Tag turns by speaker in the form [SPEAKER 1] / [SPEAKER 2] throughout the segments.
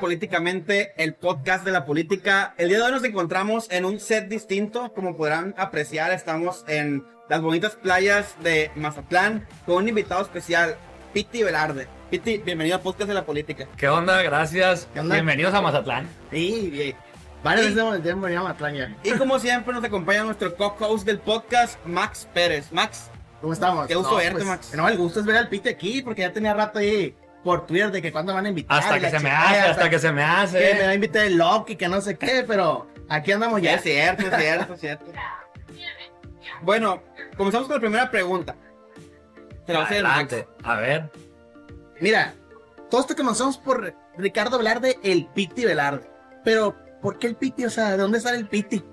[SPEAKER 1] Políticamente, el podcast de la política. El día de hoy nos encontramos en un set distinto. Como podrán apreciar, estamos en las bonitas playas de Mazatlán con un invitado especial, Piti Velarde. Piti, bienvenido al podcast de la política.
[SPEAKER 2] ¿Qué onda? Gracias.
[SPEAKER 3] ¿Qué onda?
[SPEAKER 2] Bienvenidos a Mazatlán.
[SPEAKER 1] Sí, bien.
[SPEAKER 3] Varias veces hemos venido a Matlán ya.
[SPEAKER 1] Y como siempre nos acompaña nuestro co-host del podcast, Max Pérez. Max,
[SPEAKER 3] ¿Cómo estamos?
[SPEAKER 1] Qué gusto verte, Max.
[SPEAKER 3] No, el gusto es ver al Pite aquí, porque ya tenía rato ahí por Twitter de que cuándo van a invitar.
[SPEAKER 2] Hasta que se me hace, hasta que se me
[SPEAKER 3] que me va a
[SPEAKER 2] hace.
[SPEAKER 3] invitar el Loki, que no sé qué, pero aquí andamos
[SPEAKER 1] ya es cierto, es cierto, es cierto. Bueno, comenzamos con la primera pregunta. Te la voy a.
[SPEAKER 2] Adelante. A ver.
[SPEAKER 3] Mira, todos te conocemos por Ricardo Velarde, el Piti Velarde. Pero, ¿por qué el Piti? O sea, ¿de dónde sale el Piti?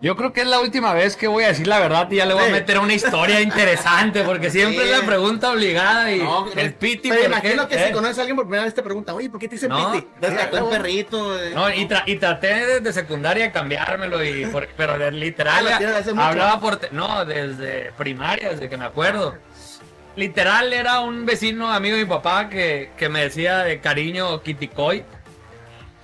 [SPEAKER 2] Yo creo que es la última vez que voy a decir la verdad y ya le voy
[SPEAKER 3] Sí.
[SPEAKER 2] a meter una historia interesante porque siempre
[SPEAKER 1] Sí.
[SPEAKER 2] es la pregunta obligada y
[SPEAKER 1] No,
[SPEAKER 2] el piti. ¿por
[SPEAKER 3] imagino
[SPEAKER 2] qué?
[SPEAKER 3] que
[SPEAKER 2] ¿Eh?
[SPEAKER 3] si conoces a alguien por primera vez te pregunta, oye, ¿por qué te dice
[SPEAKER 2] No,
[SPEAKER 3] Piti?
[SPEAKER 1] Rescató el perrito. eh.
[SPEAKER 2] No, y, tra- y traté desde secundaria de cambiármelo, y por- pero literal
[SPEAKER 3] Ah,
[SPEAKER 2] hablaba por... no, desde primaria, desde que me acuerdo. Literal era un vecino amigo de mi papá que, que me decía de cariño Kitikoy.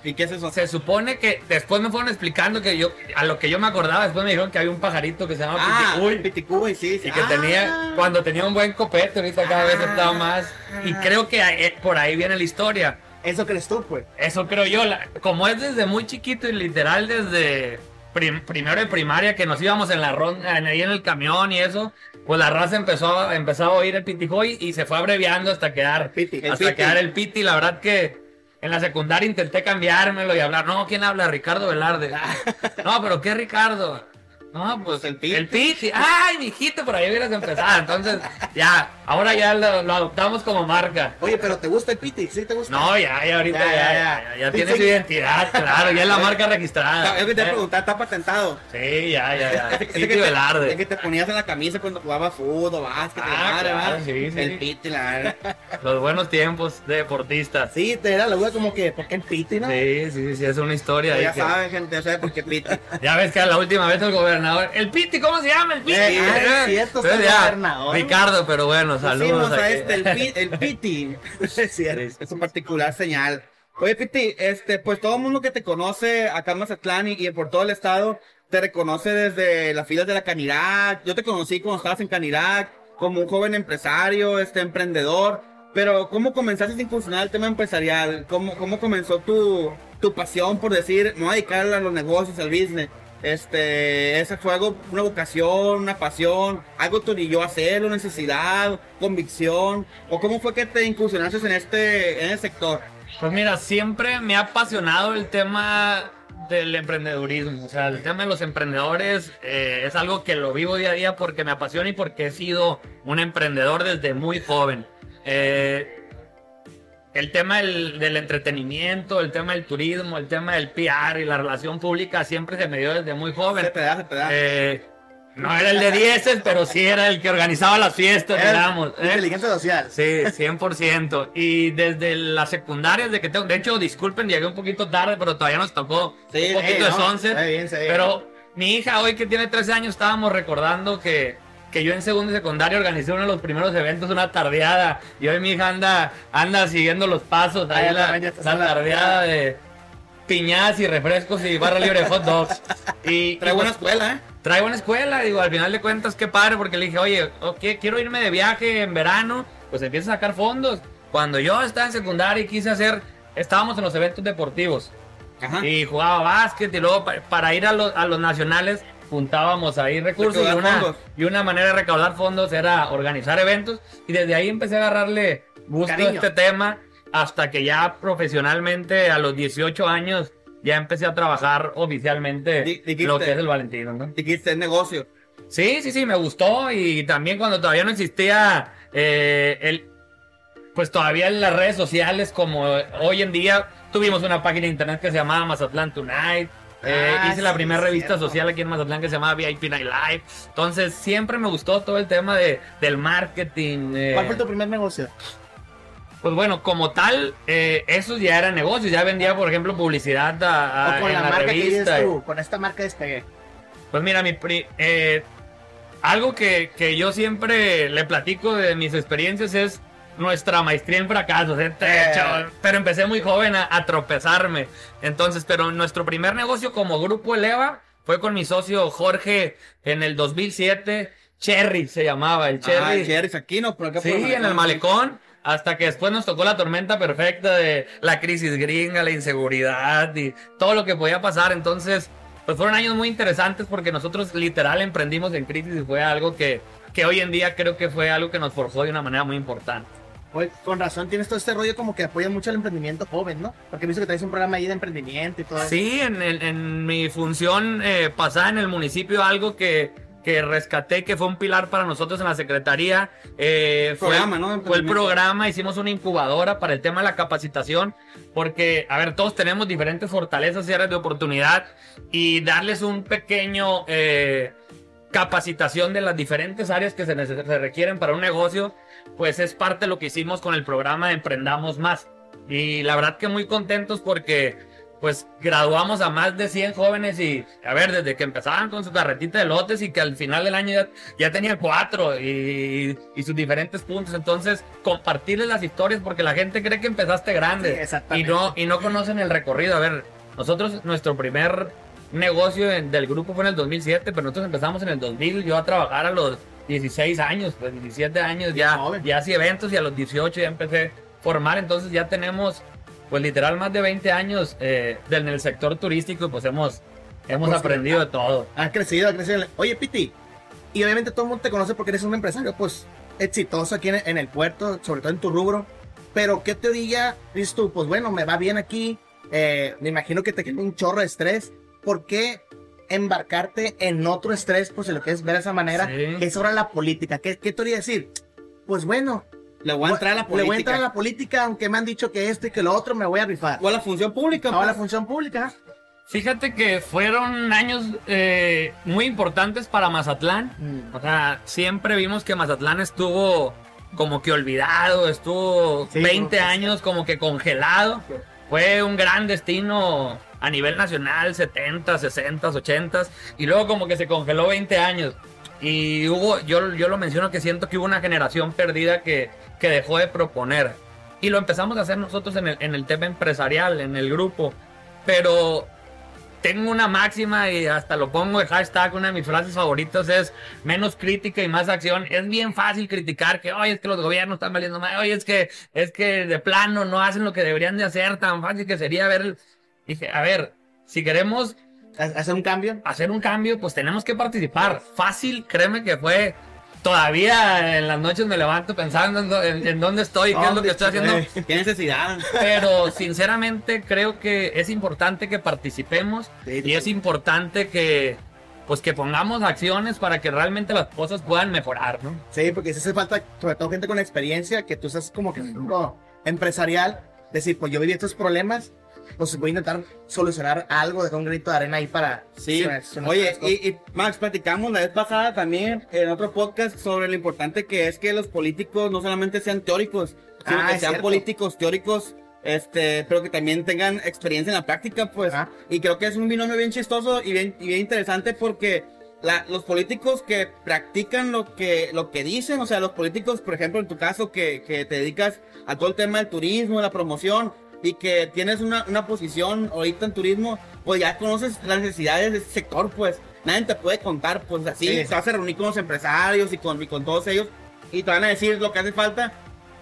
[SPEAKER 1] ¿Y qué es eso?
[SPEAKER 2] Se supone que después me fueron explicando que yo, a lo que yo me acordaba, después me dijeron que había un pajarito que se llama
[SPEAKER 1] Ah,
[SPEAKER 2] Pitikuy.
[SPEAKER 1] Piticuy, sí, sí.
[SPEAKER 2] Y que
[SPEAKER 1] Ah.
[SPEAKER 2] tenía, cuando tenía un buen copete, ahorita cada vez estaba más. Y creo que eh, por ahí viene la historia.
[SPEAKER 3] Eso crees tú, pues.
[SPEAKER 2] Eso creo yo, la- como es desde muy chiquito y literal desde prim- primero de primaria que nos íbamos en la ronda, ahí en el camión y eso, pues la raza empezó, a- empezó a oír el pitijoy y se fue abreviando hasta quedar,
[SPEAKER 3] Piti, el
[SPEAKER 2] hasta
[SPEAKER 1] piti.
[SPEAKER 2] quedar el piti. La verdad que en la secundaria intenté cambiármelo y hablar, no, ¿quién habla? Ricardo Velarde. No, pero ¿qué Ricardo? No, pues
[SPEAKER 1] El Piti.
[SPEAKER 2] El Piti. Ay, mijito, por ahí hubieras empezado. Entonces, ya, ahora ya lo, lo adoptamos como marca.
[SPEAKER 3] Oye, pero ¿te gusta el Piti? ¿Sí te gusta?
[SPEAKER 2] No, ya, ya ahorita
[SPEAKER 3] Ya,
[SPEAKER 2] ya,
[SPEAKER 3] ya,
[SPEAKER 2] ya,
[SPEAKER 3] ya. Sí,
[SPEAKER 2] tiene
[SPEAKER 3] sí.
[SPEAKER 2] su identidad, claro, ya es la marca registrada.
[SPEAKER 1] Es que te
[SPEAKER 2] Eh,
[SPEAKER 1] preguntar, ¿está patentado?
[SPEAKER 2] Sí, ya, ya, ya. Piti
[SPEAKER 1] que
[SPEAKER 2] Velarde.
[SPEAKER 1] que te ponías en la camisa cuando jugabas fútbol, básquet,
[SPEAKER 2] Ah, claro,
[SPEAKER 1] ¿verdad?
[SPEAKER 2] sí, sí.
[SPEAKER 1] El piti, la verdad.
[SPEAKER 2] Los buenos tiempos de deportistas. Sí,
[SPEAKER 3] Sí, te era la duda como que, ¿por qué el Piti, no?
[SPEAKER 2] sí, sí, sí, es una historia. ahí
[SPEAKER 1] ya
[SPEAKER 2] que-
[SPEAKER 1] saben, gente, ya saben por qué piti.
[SPEAKER 2] Ya ves que la última vez el gobernador. El Piti, ¿cómo se llama? El Piti.
[SPEAKER 3] Eh, ah, es cierto, está
[SPEAKER 2] Entonces
[SPEAKER 3] el gobernador.
[SPEAKER 2] Ricardo, pero bueno, saludos.
[SPEAKER 1] A
[SPEAKER 2] aquí.
[SPEAKER 1] este, el, pi- el piti.
[SPEAKER 3] Es cierto.
[SPEAKER 1] Es un particular señal. Oye, Piti, este, pues todo el mundo que te conoce acá en Mazatlán y, y por todo el estado te reconoce desde las filas de la Canirac. Yo te conocí cuando estabas en Canirac como un joven empresario, este, emprendedor. Pero, ¿cómo comenzaste a incursionar el tema empresarial? ¿Cómo, cómo comenzó tu, tu pasión por decir, me voy a dedicar a los negocios, al business? Este, ese fue algo, una vocación, una pasión, algo te orilló a hacerlo, necesidad, convicción, o cómo fue que te incursionaste en este, en el sector.
[SPEAKER 2] Pues mira, siempre me ha apasionado el tema del emprendedurismo. O sea, el tema de los emprendedores eh, es algo que lo vivo día a día porque me apasiona y porque he sido un emprendedor desde muy joven. Eh, el tema del, del entretenimiento, el tema del turismo, el tema del PR y la relación pública siempre se me dio desde muy joven.
[SPEAKER 1] Se se.
[SPEAKER 2] Eh, no era el de dieces, pero sí era el que organizaba las fiestas,
[SPEAKER 3] Era
[SPEAKER 2] digamos.
[SPEAKER 3] Inteligencia social.
[SPEAKER 2] Sí, 100%. Y desde la secundaria, desde que tengo, de hecho, disculpen, llegué un poquito tarde, pero todavía nos tocó
[SPEAKER 1] Sí,
[SPEAKER 2] un poquito de
[SPEAKER 3] no, está bien.
[SPEAKER 2] Pero mi hija, hoy que tiene 13 años, estábamos recordando que, que yo en segundo y secundaria organicé uno de los primeros eventos, una tardeada. Y hoy mi hija anda, anda siguiendo los pasos,
[SPEAKER 3] Ah,
[SPEAKER 2] ahí la, la tardeada de piñadas y refrescos y barra libre de hot dogs. Y,
[SPEAKER 1] Trae buena
[SPEAKER 2] pues,
[SPEAKER 1] escuela, ¿eh?
[SPEAKER 2] traigo una escuela, digo, al final de cuentas, qué padre, porque le dije, oye, ok, quiero irme de viaje en verano, pues empieza a sacar fondos. Cuando yo estaba en secundaria y quise hacer, estábamos en los eventos deportivos
[SPEAKER 1] Ajá.
[SPEAKER 2] y jugaba básquet y luego pa- para ir a los, a los nacionales juntábamos ahí recursos y una, y una manera de recaudar fondos era organizar eventos y desde ahí empecé a agarrarle gusto a este tema hasta que ya profesionalmente a los 18 años ya empecé a trabajar oficialmente
[SPEAKER 1] dijiste.
[SPEAKER 2] lo que es el Valentino, ¿no?
[SPEAKER 1] Dijiste es negocio.
[SPEAKER 2] Sí, sí, sí, me gustó y también cuando todavía no existía eh, el, pues todavía en las redes sociales como hoy en día tuvimos una página de internet que se llamaba Mazatlán Tonight. Eh,
[SPEAKER 3] Ah,
[SPEAKER 2] hice la primera revista
[SPEAKER 3] cierto.
[SPEAKER 2] social aquí en Mazatlán que se llamaba VIP Night Live. Entonces siempre me gustó todo el tema de, del marketing. eh,
[SPEAKER 3] ¿Cuál fue tu primer negocio?
[SPEAKER 2] Pues bueno, como tal, eh, esos ya eran negocios. Ya vendía, por ejemplo, publicidad a- a-
[SPEAKER 3] o con
[SPEAKER 2] en
[SPEAKER 3] la,
[SPEAKER 2] la,
[SPEAKER 3] marca que dices
[SPEAKER 2] revista.
[SPEAKER 3] tú, con esta marca despegué.
[SPEAKER 2] Pues mira, mi pri- eh, algo que, que yo siempre le platico de mis experiencias es nuestra maestría en fracasos, ¿eh? Techo. pero empecé muy joven a, a tropezarme. Entonces, pero nuestro primer negocio como grupo Eleva fue con mi socio Jorge en el 2007. Cherry se llamaba, el
[SPEAKER 1] Ah,
[SPEAKER 2] Cherry.
[SPEAKER 1] Cherry Aquino, por acá por
[SPEAKER 2] Sí, en el malecón. Hasta que después nos tocó la tormenta perfecta de la crisis gringa, la inseguridad y todo lo que podía pasar. Entonces, pues fueron años muy interesantes porque nosotros literal emprendimos en crisis y fue algo que, que hoy en día creo que fue algo que nos forjó de una manera muy importante.
[SPEAKER 3] Oye, con razón tienes todo este rollo como que apoya mucho el emprendimiento joven, ¿no? Porque he visto que traes un programa ahí de emprendimiento y todo eso.
[SPEAKER 2] Sí, en, en mi función eh, pasada en el municipio, algo que, que rescaté, que fue un pilar para nosotros en la secretaría, eh, fue,
[SPEAKER 1] Programa, ¿no?
[SPEAKER 2] fue el programa, hicimos una incubadora para el tema de la capacitación, porque, a ver, todos tenemos diferentes fortalezas y áreas de oportunidad, y darles un pequeño eh, capacitación de las diferentes áreas que se, se requieren para un negocio, pues es parte de lo que hicimos con el programa Emprendamos Más. Y la verdad que muy contentos porque pues graduamos a más de 100 jóvenes y, a ver, desde que empezaban con su carretita de lotes y que al final del año ya, ya tenían cuatro y, y sus diferentes puntos. Entonces, compartirles las historias porque la gente cree que empezaste
[SPEAKER 3] Sí,
[SPEAKER 2] grande y
[SPEAKER 3] exactamente.
[SPEAKER 2] no, y no conocen el recorrido. A ver, nosotros, nuestro primer negocio en- del grupo fue en el 2007, pero nosotros empezamos en el 2000, yo a trabajar a los 16 años, pues 17 años ya, ya hacía eventos y a los 18 ya empecé a formar, entonces ya tenemos pues literal más de 20 años eh, en el sector turístico y pues hemos, hemos
[SPEAKER 3] Pues,
[SPEAKER 2] aprendido de todo.
[SPEAKER 3] Ha crecido, ha crecido. Oye, Piti, y obviamente todo el mundo te conoce porque eres un empresario, pues, exitoso aquí en, en el puerto, sobre todo en tu rubro. Pero, ¿qué teoría dices tú? Pues bueno, me va bien aquí. eh, me imagino que te queda un chorro de estrés. ¿Por qué embarcarte en otro estrés, pues si lo quieres ver de esa manera,
[SPEAKER 2] Sí.
[SPEAKER 3] que es ahora la política? ¿Qué, qué teoría decir? Pues bueno,
[SPEAKER 1] Le voy a entrar a la
[SPEAKER 3] le voy a
[SPEAKER 1] política.
[SPEAKER 3] entrar a la política, aunque me han dicho que esto y que lo otro me voy a rifar.
[SPEAKER 1] O a la función pública.
[SPEAKER 3] Ahora la
[SPEAKER 1] pues.
[SPEAKER 3] función pública.
[SPEAKER 2] Fíjate que fueron años eh, muy importantes para Mazatlán.
[SPEAKER 3] Mm.
[SPEAKER 2] O sea, siempre vimos que Mazatlán estuvo como que olvidado, estuvo
[SPEAKER 3] Sí,
[SPEAKER 2] 20
[SPEAKER 3] pues,
[SPEAKER 2] años como que congelado. Fue un gran destino a nivel nacional, 70, 60, 80 y luego como que se congeló 20 años. Y hubo, yo, yo lo menciono que siento que hubo una generación perdida que, que dejó de proponer. Y lo empezamos a hacer nosotros en el, en el tema empresarial, en el grupo. Pero tengo una máxima y hasta lo pongo de hashtag, una de mis frases favoritas es menos crítica y más acción. Es bien fácil criticar que, oye, es que los gobiernos están valiendo mal, oye, es que, es que de plano no hacen lo que deberían de hacer, tan fácil que sería ver. Dije, a ver, si queremos
[SPEAKER 3] Ha- Hacer un cambio.
[SPEAKER 2] hacer un cambio, pues tenemos que participar. Fácil, créeme que fue. Todavía en las noches me levanto pensando en, en- en dónde estoy, qué es lo que estoy haciendo.
[SPEAKER 3] Eh,
[SPEAKER 1] Qué necesidad.
[SPEAKER 2] Pero sinceramente creo que es importante que participemos
[SPEAKER 3] Sí,
[SPEAKER 2] y es importante que pues que pongamos acciones para que realmente las cosas puedan mejorar, ¿no?
[SPEAKER 3] Sí, porque si hace falta, sobre todo gente con experiencia, que tú seas como que empresarial, decir, pues yo viví estos problemas, pues voy a intentar solucionar algo, dejar un grito de arena ahí para...
[SPEAKER 1] Sí, oye, y, y Max, platicamos la vez pasada también en otro podcast sobre lo importante que es que los políticos no solamente sean teóricos, sino
[SPEAKER 3] Ah,
[SPEAKER 1] que sean
[SPEAKER 3] cierto.
[SPEAKER 1] políticos teóricos, este, pero que también tengan experiencia en la práctica, pues.
[SPEAKER 3] Ah.
[SPEAKER 1] Y creo que es un binomio bien chistoso y bien, y bien interesante porque la- los políticos que practican lo que, lo que dicen, o sea, los políticos, por ejemplo, en tu caso, que, que te dedicas a todo el tema del turismo, la promoción, y que tienes una, una posición ahorita en turismo, pues ya conoces las necesidades de ese sector, pues nadie te puede contar, pues así,
[SPEAKER 3] Sí.
[SPEAKER 1] te vas a reunir con los empresarios y con, y con todos ellos, y te van a decir lo que hace falta,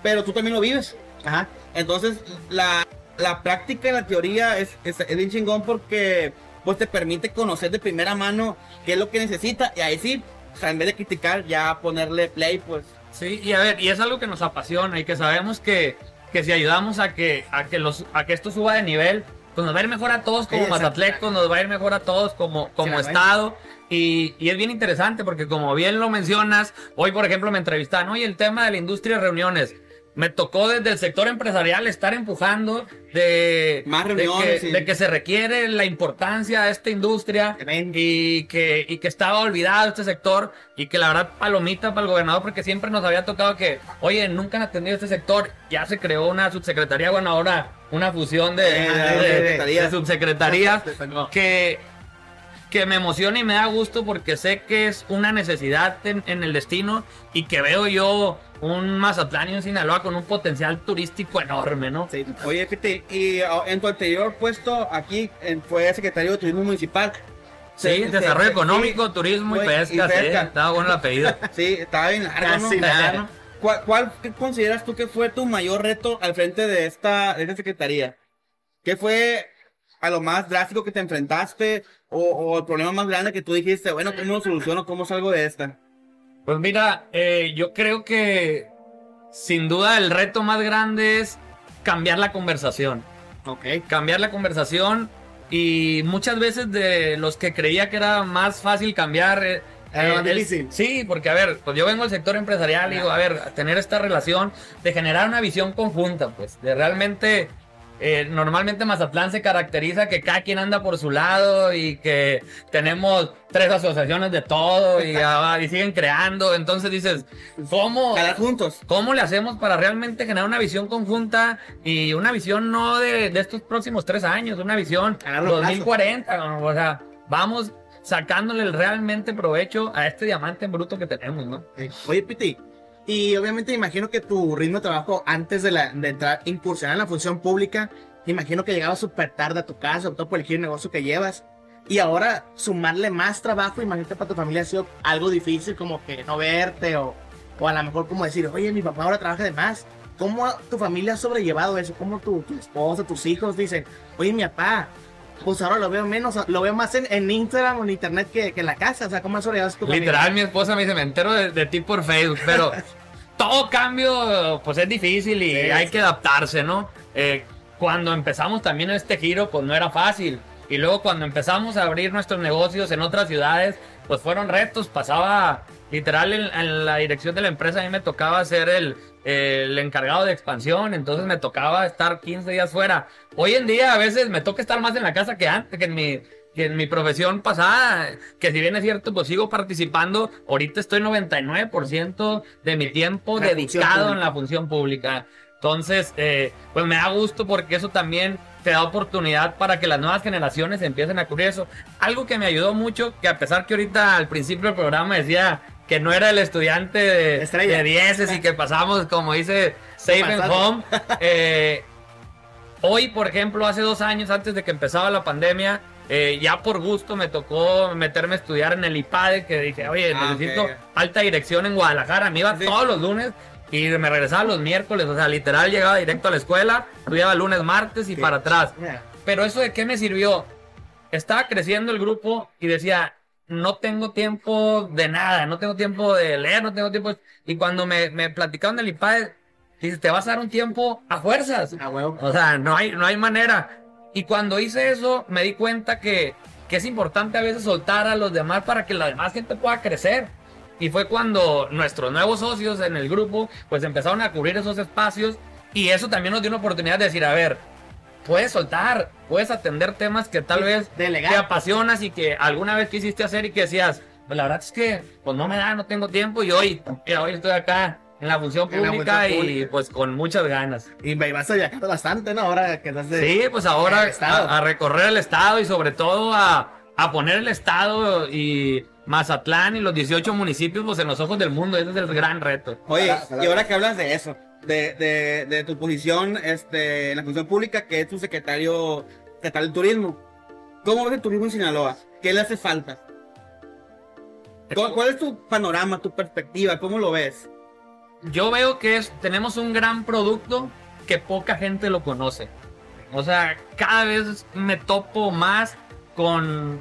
[SPEAKER 1] pero tú también lo vives.
[SPEAKER 3] Ajá.
[SPEAKER 1] Entonces, la, la práctica y la teoría es, es, es bien chingón porque pues te permite conocer de primera mano qué es lo que necesita y ahí sí, o sea, en vez de criticar, ya ponerle play, pues.
[SPEAKER 2] Sí, y a ver, y es algo que nos apasiona y que sabemos que, que si ayudamos a que, a que los, a que esto suba de nivel, pues nos va a ir mejor a todos como
[SPEAKER 3] Sí.
[SPEAKER 2] Mazatlecos, nos va a ir mejor a todos como, como
[SPEAKER 3] Sí,
[SPEAKER 2] estado. Y, y es bien interesante porque como bien lo mencionas, hoy por ejemplo me entrevistaron, oye, el tema de la industria de reuniones. Me tocó desde el sector empresarial estar empujando de,
[SPEAKER 1] Más
[SPEAKER 2] de
[SPEAKER 1] reuniones,
[SPEAKER 2] que,
[SPEAKER 1] sí.
[SPEAKER 2] de que se requiere la importancia de esta industria y que, y que estaba olvidado este sector y que la verdad palomita para el gobernador porque siempre nos había tocado que, oye, nunca han atendido este sector, ya se creó una subsecretaría, bueno, ahora una fusión de,
[SPEAKER 1] Eh,
[SPEAKER 2] de
[SPEAKER 1] subsecretarías
[SPEAKER 2] que, que me emociona y me da gusto porque sé que es una necesidad en, en el destino y que veo yo un Mazatlán y un Sinaloa con un potencial turístico enorme, ¿no?
[SPEAKER 1] Sí. Oye, Piti, y oh, en tu anterior puesto aquí en- fue secretario de Turismo Municipal.
[SPEAKER 2] Sí, desarrollo económico, turismo y pesca, sí,
[SPEAKER 1] pesca.
[SPEAKER 2] estaba bueno el apellido.
[SPEAKER 1] Sí, estaba bien largo, ¿no? ¿Cuál, cuál qué consideras tú que fue tu mayor reto al frente de esta, de esta secretaría? ¿Qué fue a lo más drástico que te enfrentaste? O, o el problema más grande que tú dijiste, bueno, ¿cómo lo soluciono? ¿Cómo salgo de esta?
[SPEAKER 2] Pues mira, eh, yo creo que sin duda el reto más grande es cambiar la conversación.
[SPEAKER 1] Ok.
[SPEAKER 2] Cambiar la conversación y muchas veces de los que creía que era más fácil cambiar... eh,
[SPEAKER 3] más
[SPEAKER 2] el-
[SPEAKER 3] difícil.
[SPEAKER 2] sí, porque a ver, pues yo vengo del sector empresarial y digo, a ver, tener esta relación de generar una visión conjunta, pues, de realmente... eh, normalmente Mazatlán se caracteriza que cada quien anda por su lado y que tenemos tres asociaciones de todo y, ah, y siguen creando. Entonces dices, ¿cómo,
[SPEAKER 1] juntos.
[SPEAKER 2] ¿Cómo le hacemos para realmente generar una visión conjunta y una visión no de, de estos próximos tres años, una visión
[SPEAKER 3] A largo plazo.
[SPEAKER 2] 2040? ¿no? O sea, vamos sacándole el realmente provecho a este diamante en bruto que tenemos, ¿no?
[SPEAKER 3] Oye, Piti, y obviamente imagino que tu ritmo de trabajo antes de, la, de entrar, incursionar en la función pública, imagino que llegabas súper tarde a tu casa, todo por el giro de negocio que llevas. Y ahora sumarle más trabajo, imagínate para tu familia ha sido algo difícil, como que no verte o, o a lo mejor como decir, oye, mi papá ahora trabaja de más. ¿Cómo tu familia ha sobrellevado eso? ¿Cómo tu, tu esposa, tus hijos dicen, oye, mi papá, pues ahora lo veo menos, lo veo más en, en Instagram o en internet que, que en la casa? O sea, ¿cómo has sobrellevado tu familia?
[SPEAKER 2] Literal, mi esposa me dice, me entero de, de ti por Facebook, pero todo cambio, pues es difícil y
[SPEAKER 3] Sí,
[SPEAKER 2] hay
[SPEAKER 3] sí.
[SPEAKER 2] que adaptarse, ¿no? Eh, cuando empezamos también este giro, pues no era fácil. Y luego cuando empezamos a abrir nuestros negocios en otras ciudades, pues fueron retos. Pasaba literal en, en la dirección de la empresa, a mí me tocaba ser el, el encargado de expansión, entonces me tocaba estar 15 días fuera. Hoy en día a veces me toca estar más en la casa que antes, que en mi, que en mi profesión pasada, que si bien es cierto, pues sigo participando, ahorita estoy 99% de mi tiempo
[SPEAKER 3] La
[SPEAKER 2] dedicado en la función pública. Entonces, eh, pues me da gusto porque eso también te da oportunidad para que las nuevas generaciones empiecen a cubrir eso. Algo que me ayudó mucho, que a pesar que ahorita al principio del programa decía que no era el estudiante de,
[SPEAKER 3] Estrella.
[SPEAKER 2] de dieces y que pasamos, como dice, safe and home. eh, hoy, por ejemplo, hace dos años antes de que empezaba la pandemia, eh, ya por gusto me tocó meterme a estudiar en el IPADE, que dije, oye,
[SPEAKER 1] Ah,
[SPEAKER 2] necesito alta dirección en Guadalajara. Me iba
[SPEAKER 1] Sí.
[SPEAKER 2] todos los lunes y me regresaba los miércoles, o sea, literal llegaba directo a la escuela, estudiaba lunes, martes y
[SPEAKER 3] Sí.
[SPEAKER 2] para atrás.
[SPEAKER 3] Mira,
[SPEAKER 2] Pero eso de qué me sirvió? Estaba creciendo el grupo y decía, no tengo tiempo de nada, no tengo tiempo de leer, no tengo tiempo... Y cuando me, me platicaron del IPADE, dices, te vas a dar un tiempo a fuerzas.
[SPEAKER 3] a huevo.
[SPEAKER 2] O sea, no hay, no hay manera. Y cuando hice eso, me di cuenta que, que es importante a veces soltar a los demás para que la demás gente pueda crecer. Y fue cuando nuestros nuevos socios en el grupo, pues empezaron a cubrir esos espacios. Y eso también nos dio una oportunidad de decir, a ver, puedes soltar, puedes atender temas que tal
[SPEAKER 3] Sí,
[SPEAKER 2] vez
[SPEAKER 3] delegar.
[SPEAKER 2] te apasionas y que alguna vez quisiste hacer y que decías, pues la verdad es que pues no me da, no tengo tiempo y hoy, mira, hoy estoy acá en la función
[SPEAKER 3] la
[SPEAKER 2] pública
[SPEAKER 3] función
[SPEAKER 2] y
[SPEAKER 3] pública.
[SPEAKER 2] pues con muchas ganas.
[SPEAKER 3] Y me vas a viajar bastante, ¿no? Ahora que estás de...
[SPEAKER 2] Sí, pues ahora a, a recorrer el estado y sobre todo a, a poner el estado y Mazatlán y los 18 municipios pues, en los ojos del mundo. Ese es el gran reto.
[SPEAKER 1] Oye, y ahora que hablas de eso, de, de, de tu posición este, en la función pública, que es tu secretario estatal de turismo, ¿cómo ves el turismo en Sinaloa? ¿Qué le hace falta? ¿Cuál, es tu panorama, tu perspectiva? ¿Cómo lo ves?
[SPEAKER 2] Yo veo que es, tenemos un gran producto que poca gente lo conoce. O sea, cada vez me topo más con,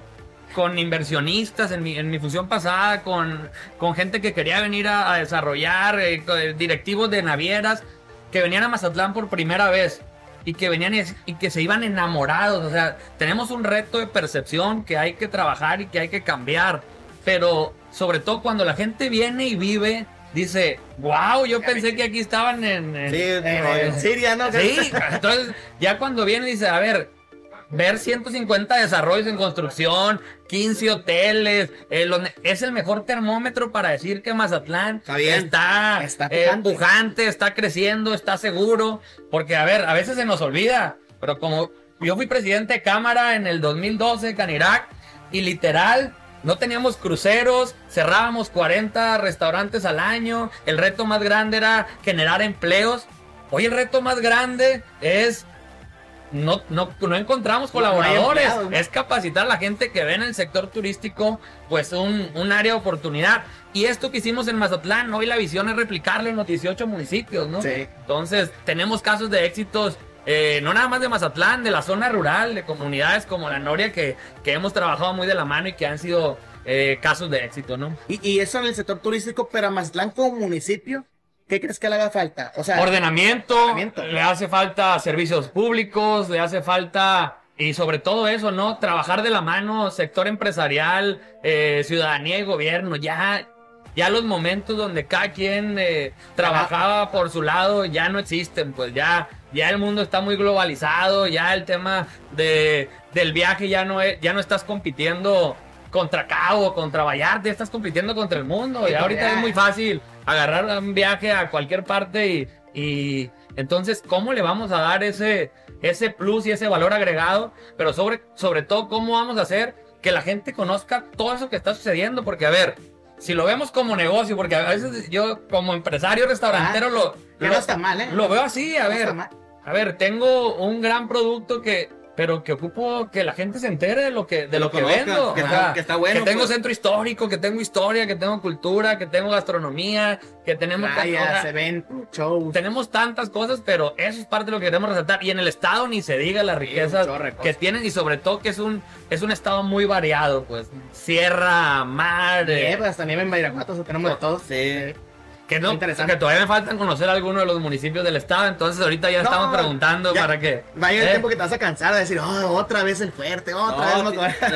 [SPEAKER 2] con inversionistas en mi, en mi función pasada, con, con gente que quería venir a, desarrollar, eh, eh, directivos de navieras que venían a Mazatlán por primera vez y que venían y, que se iban enamorados. O sea, tenemos un reto de percepción que hay que trabajar y que hay que cambiar. Pero sobre todo cuando la gente viene y vive, dice, wow, yo pensé que aquí estaban en... en-
[SPEAKER 1] Sí,
[SPEAKER 3] En, en Siria, ¿no?
[SPEAKER 2] Sí, entonces ya cuando viene dice, a ver, ver 150 desarrollos en construcción, 15 hoteles, eh, los es el mejor termómetro para decir que Mazatlán
[SPEAKER 1] Está bien.
[SPEAKER 2] está,
[SPEAKER 3] Está
[SPEAKER 2] eh,
[SPEAKER 3] pujante.
[SPEAKER 2] está creciendo, está seguro, porque a ver, a veces se nos olvida, pero como yo fui presidente de Cámara en el 2012 de Canirac, y literal no teníamos cruceros, cerrábamos 40 restaurantes al año, el reto más grande era generar empleos. Hoy el reto más grande es no, no, no encontramos colaboradores. Es capacitar a la gente que ve en el sector turístico, pues un, un área de oportunidad. Y esto que hicimos en Mazatlán, hoy la visión es replicarlo en los 18 municipios, ¿no?
[SPEAKER 3] Sí.
[SPEAKER 2] Entonces, tenemos casos de éxitos, eh, no nada más de Mazatlán, de la zona rural, de comunidades como la Noria, que, que hemos trabajado muy de la mano y que han sido eh, casos de éxito, ¿no?
[SPEAKER 3] Y, y eso en el sector turístico, pero Mazatlán como municipio, ¿qué crees que le haga falta? O sea,
[SPEAKER 2] Ordenamiento,
[SPEAKER 3] Ordenamiento.
[SPEAKER 2] le hace falta servicios públicos, le hace falta, y sobre todo eso, ¿no? Trabajar de la mano, sector empresarial, eh, ciudadanía y gobierno, ya, ya los momentos donde cada quien eh, trabajaba por su lado ya no existen, pues ya, ya el mundo está muy globalizado, ya el tema de, del viaje ya no, es, ya no estás compitiendo contra Cabo, contra Vallarta, estás compitiendo contra el mundo, y ahorita es muy fácil agarrar un viaje a cualquier parte y, y entonces, ¿cómo le vamos a dar ese, ese plus y ese valor agregado? Pero sobre, sobre todo, ¿cómo vamos a hacer que la gente conozca todo eso que está sucediendo? Porque, a ver, si lo vemos como negocio, porque a veces yo como empresario restaurantero lo,
[SPEAKER 3] que
[SPEAKER 2] lo,
[SPEAKER 3] no está mal, ¿eh?
[SPEAKER 2] lo veo así, a
[SPEAKER 3] No
[SPEAKER 2] ver, a ver, tengo un gran producto que, pero que ocupo que la gente se entere de lo que, de
[SPEAKER 1] lo
[SPEAKER 2] lo que
[SPEAKER 1] conozca,
[SPEAKER 2] vendo.
[SPEAKER 1] que
[SPEAKER 2] O
[SPEAKER 1] está-
[SPEAKER 2] sea,
[SPEAKER 1] que está bueno,
[SPEAKER 2] Que tengo
[SPEAKER 1] pues.
[SPEAKER 2] centro histórico, que tengo historia, que tengo cultura, que tengo gastronomía, que tenemos o
[SPEAKER 3] Playas, eventos, shows.
[SPEAKER 2] tenemos tantas cosas, pero eso es parte de lo que queremos resaltar. Y en el estado ni se diga las riquezas que tienen y sobre todo que es un, es un estado muy variado, pues. Sierra, mar, eh,
[SPEAKER 3] Nieve, hasta nieve en Badiraguato, eso tenemos de todo.
[SPEAKER 1] Sí.
[SPEAKER 2] Que, no,
[SPEAKER 3] interesante.
[SPEAKER 2] que todavía me faltan conocer algunos de los municipios del estado, entonces ahorita ya
[SPEAKER 3] No,
[SPEAKER 2] estamos preguntando
[SPEAKER 3] ya.
[SPEAKER 2] para que...
[SPEAKER 3] Va a llegar el
[SPEAKER 2] Eh,
[SPEAKER 3] tiempo que te vas a cansar de decir, oh, otra vez el fuerte, otra
[SPEAKER 1] No,
[SPEAKER 3] vez.
[SPEAKER 1] te-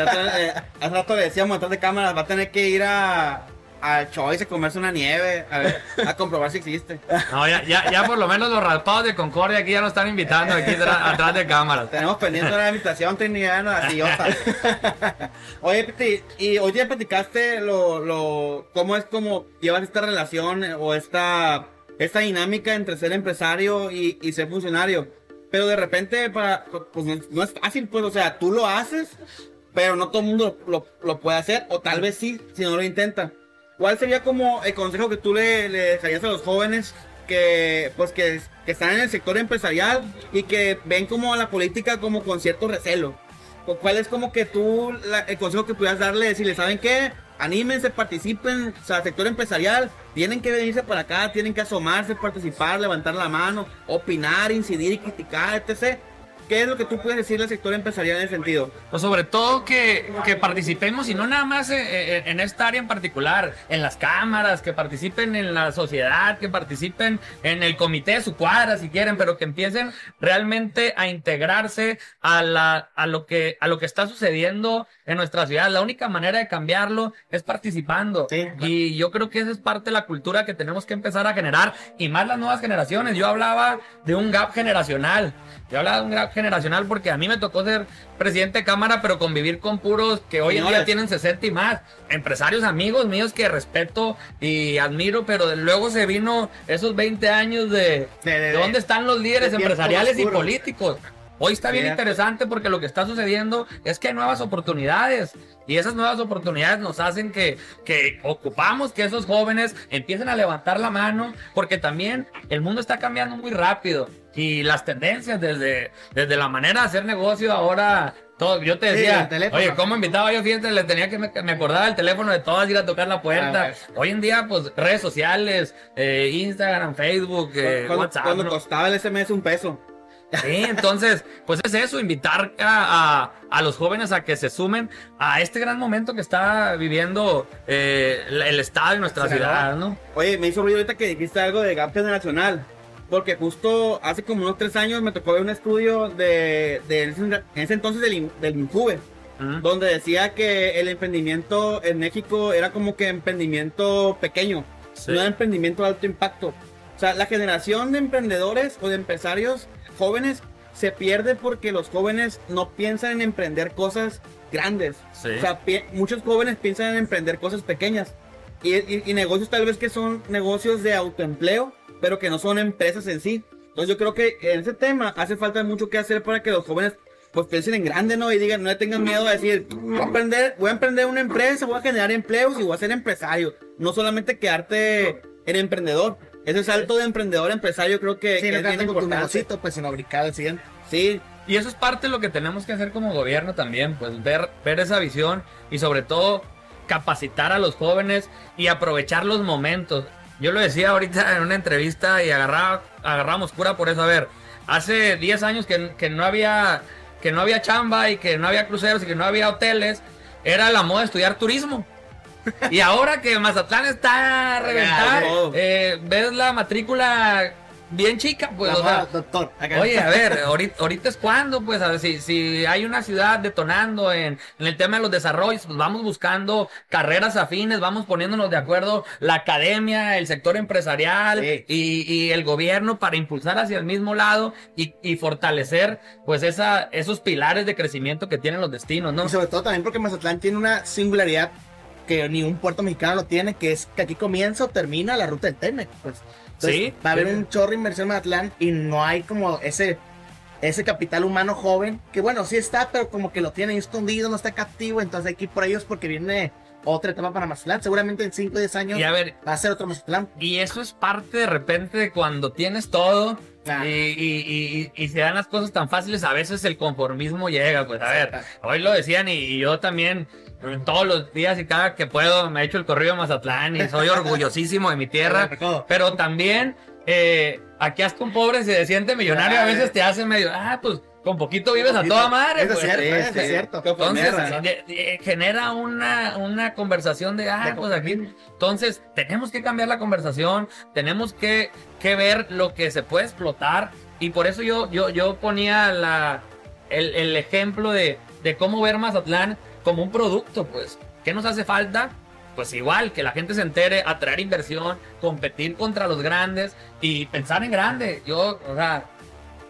[SPEAKER 1] eh, hace rato le decíamos atrás de cámaras, va a tener que ir a, a Choice a comerse una nieve, a, ver, a comprobar si existe.
[SPEAKER 2] No, ya, ya, ya por lo menos los raspados de Concordia aquí ya nos están invitando aquí atrás de cámaras.
[SPEAKER 1] Tenemos pendiente la invitación trinidad así. Oye, y hoy ya platicaste lo, lo, cómo es como llevas esta relación eh, o esta, esta dinámica entre ser empresario y, y ser funcionario. Pero de repente, para, pues no, no es fácil, pues, o sea, tú lo haces, pero no todo el mundo lo, lo puede hacer, o tal vez sí, si no lo intenta. ¿Cuál sería como el consejo que tú le, le dejarías a los jóvenes que, pues, que, que están en el sector empresarial y que ven como la política como con cierto recelo? ¿Cu- ¿Cuál es como que tú, el consejo que pudieras darle, decirle, ¿saben qué? Anímense, participen, o sea, sector empresarial, tienen que venirse para acá, tienen que asomarse, participar, levantar la mano, opinar, incidir y criticar, etc. ¿Qué es lo que tú puedes decirle al sector empresarial en ese sentido?
[SPEAKER 2] Pues sobre todo que, que participemos y no nada más eh, eh, en esta área en particular, en las cámaras, que participen en la sociedad, que participen en el comité de su cuadra si quieren, pero que empiecen realmente a integrarse a, la, a, lo, que, a lo que está sucediendo en nuestra ciudad. La única manera de cambiarlo es participando.
[SPEAKER 3] Sí.
[SPEAKER 2] Y yo creo que esa es parte de la cultura que tenemos que empezar a generar y más las nuevas generaciones. Yo hablaba de un gap generacional. Yo hablaba de un gap generacional porque a mí me tocó ser presidente de cámara, pero convivir con puros que hoy en día tienen 60 y más. Empresarios amigos míos que respeto y admiro, pero de- luego se vino esos 20 años de,
[SPEAKER 3] De- de-
[SPEAKER 2] de dónde están los líderes empresariales y políticos. Hoy está bien interesante porque lo que está sucediendo es que hay nuevas oportunidades y esas nuevas oportunidades nos hacen que, que ocupamos que esos jóvenes empiecen a levantar la mano porque también el mundo está cambiando muy rápido y las tendencias desde, desde la manera de hacer negocio ahora todo, yo te
[SPEAKER 3] Sí,
[SPEAKER 2] decía,
[SPEAKER 3] el teléfono.
[SPEAKER 2] oye, ¿cómo invitaba yo? Fíjate, le tenía que me, me acordaba del teléfono de todas, ir a tocar la puerta.
[SPEAKER 3] Ah, pues.
[SPEAKER 2] Hoy en día, pues, redes sociales, eh, Instagram, Facebook, eh,
[SPEAKER 1] cuando
[SPEAKER 2] WhatsApp.
[SPEAKER 1] cuando
[SPEAKER 2] ¿no?
[SPEAKER 1] costaba el SMS un peso.
[SPEAKER 2] Sí, entonces, pues es eso, invitar a, a- a los jóvenes a que se sumen a este gran momento que está viviendo eh, el, Estado y nuestra ciudad, ¿no?
[SPEAKER 1] Oye, me hizo ruido ahorita que dijiste algo de gap generacional. Porque justo hace como unos tres años me tocó ver un estudio de, de ese- en ese entonces del, del
[SPEAKER 2] Ujú.
[SPEAKER 1] donde decía que el emprendimiento en México era como que emprendimiento pequeño,
[SPEAKER 2] Sí.
[SPEAKER 1] no era emprendimiento de alto impacto. O sea, la generación de emprendedores o de empresarios jóvenes se pierde porque los jóvenes no piensan en emprender cosas grandes.
[SPEAKER 2] Sí.
[SPEAKER 1] O sea, muchos jóvenes piensan en emprender cosas pequeñas. Y, y- y negocios tal vez que son negocios de autoempleo, pero que no son empresas en sí. Entonces yo creo que en ese tema hace falta mucho que hacer para que los jóvenes pues piensen en grande, ¿no? Y digan, no le tengan miedo a decir, voy a emprender, voy a emprender una empresa, voy a generar empleos y voy a ser empresario. No solamente quedarte en emprendedor. Ese salto de emprendedor a empresario creo que,
[SPEAKER 3] Sí,
[SPEAKER 1] que
[SPEAKER 3] no
[SPEAKER 1] es bien
[SPEAKER 3] quedarte con tu
[SPEAKER 1] importante.
[SPEAKER 3] negocito, pues sino brincar al siguiente.
[SPEAKER 1] Sí,
[SPEAKER 2] Y eso es parte de lo que tenemos que hacer como gobierno también, pues ver, ver esa visión y sobre todo capacitar a los jóvenes y aprovechar los momentos. Yo lo decía ahorita en una entrevista y agarraba, agarramos cura por eso. A ver, hace 10 años que, que no había que no había chamba y que no había cruceros y que no había hoteles, era la moda estudiar turismo. Y ahora que Mazatlán está
[SPEAKER 1] todo.
[SPEAKER 2] eh, ves la matrícula bien chica, pues, o sea,
[SPEAKER 3] doctor.
[SPEAKER 2] Oye, a ver, ahorita, ahorita es cuando, pues, a ver, si, si hay una ciudad detonando en, en el tema de los desarrollos, pues vamos buscando carreras afines, vamos poniéndonos de acuerdo la academia, el sector empresarial
[SPEAKER 3] Sí.
[SPEAKER 2] y, y el gobierno para impulsar hacia el mismo lado y, y fortalecer, pues, esa, esos pilares de crecimiento que tienen los destinos, ¿no?
[SPEAKER 3] Y sobre todo también porque Mazatlán tiene una singularidad que ni un puerto mexicano lo tiene, que es que aquí comienza o termina la ruta del Tenec. Pues. Entonces,
[SPEAKER 2] Sí,
[SPEAKER 3] va a haber
[SPEAKER 2] sí.
[SPEAKER 3] un chorro de inversión en Mazatlán y no hay como ese, ese capital humano joven, que bueno, sí está, pero como que lo tiene ahí escondido, no está captivo, entonces hay que ir por ellos porque viene otra etapa para Mazatlán. Seguramente en 5 o 10 años
[SPEAKER 2] Y a ver,
[SPEAKER 3] va a ser otro Mazatlán.
[SPEAKER 2] Y eso es parte de repente de cuando tienes todo
[SPEAKER 3] Ah.
[SPEAKER 2] y, y- y- y se dan las cosas tan fáciles, a veces el conformismo llega. Pues a ver, hoy lo decían y, yo también todos los días y cada que puedo me he hecho el corrido a Mazatlán y soy orgullosísimo de mi tierra. Pero también eh, aquí hasta un pobre se siente millonario, a veces te hace medio, ah, pues con poquito vives a toda madre.
[SPEAKER 3] Eso es
[SPEAKER 2] pues.
[SPEAKER 3] cierto,
[SPEAKER 1] Sí,
[SPEAKER 3] eso
[SPEAKER 1] sí.
[SPEAKER 3] es cierto.
[SPEAKER 2] Entonces, de- de- genera una, una conversación de, ah,
[SPEAKER 3] De
[SPEAKER 2] pues aquí. Entonces, tenemos que cambiar la conversación, tenemos que, que ver lo que se puede explotar. Y por eso yo, yo, yo ponía la, el, el ejemplo de, de cómo ver Mazatlán como un producto, pues. ¿Qué nos hace falta? Pues igual, que la gente se entere, atraer inversión, competir contra los grandes y pensar en grande. Yo, o sea,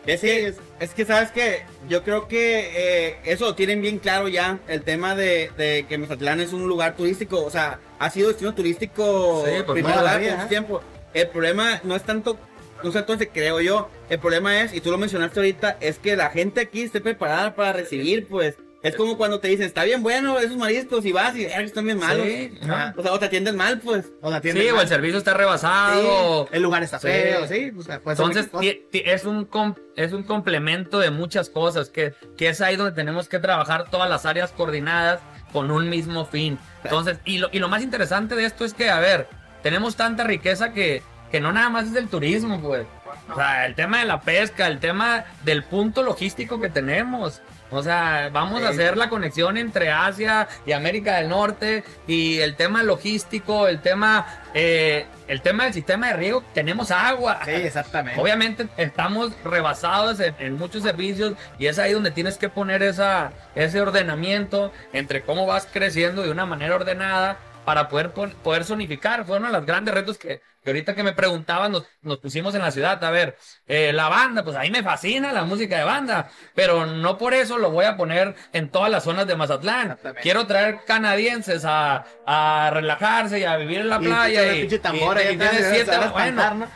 [SPEAKER 1] Es que, es que sabes que yo creo que eh, eso lo tienen bien claro ya, el tema de, de que Mazatlán es un lugar turístico, o sea, ha sido destino turístico
[SPEAKER 2] Sí, pues,
[SPEAKER 1] primer
[SPEAKER 3] toda la vida, ajá.
[SPEAKER 1] tiempo. El problema no es tanto, no es tanto ese creo yo, el problema es, y tú lo mencionaste ahorita, es que la gente aquí esté preparada para recibir, pues, es como cuando te dicen, está bien bueno esos mariscos y vas y "Eh, están bien malos.
[SPEAKER 2] Sí, ¿no?
[SPEAKER 1] Ajá. O sea, o te atienden mal, pues.
[SPEAKER 3] O la tienda
[SPEAKER 2] sí, o el servicio está rebasado.
[SPEAKER 3] el lugar está
[SPEAKER 2] Sí.
[SPEAKER 3] feo, sí. o sea,
[SPEAKER 2] Entonces es un es un complemento de muchas cosas que, que es ahí donde tenemos que trabajar todas las áreas coordinadas con un mismo fin. Entonces, y lo, y lo más interesante de esto es que, a ver, tenemos tanta riqueza que, que no nada más es del turismo, pues. O sea, el tema de la pesca, el tema del punto logístico que tenemos. O sea, vamos a hacer la conexión entre Asia y América del Norte y el tema logístico, el tema, eh, el tema del sistema de riego. Tenemos agua.
[SPEAKER 3] Sí, exactamente.
[SPEAKER 2] Obviamente estamos rebasados en, en muchos servicios y es ahí donde tienes que poner esa, ese ordenamiento entre cómo vas creciendo de una manera ordenada para poder, poder zonificar. Fue uno de los grandes retos que, que ahorita que me preguntaban nos, nos pusimos en la ciudad. A ver, eh, la banda, pues ahí me fascina la música de banda, pero no por eso lo voy a poner en todas las zonas de Mazatlán. Quiero traer canadienses a, a relajarse y a vivir en la playa.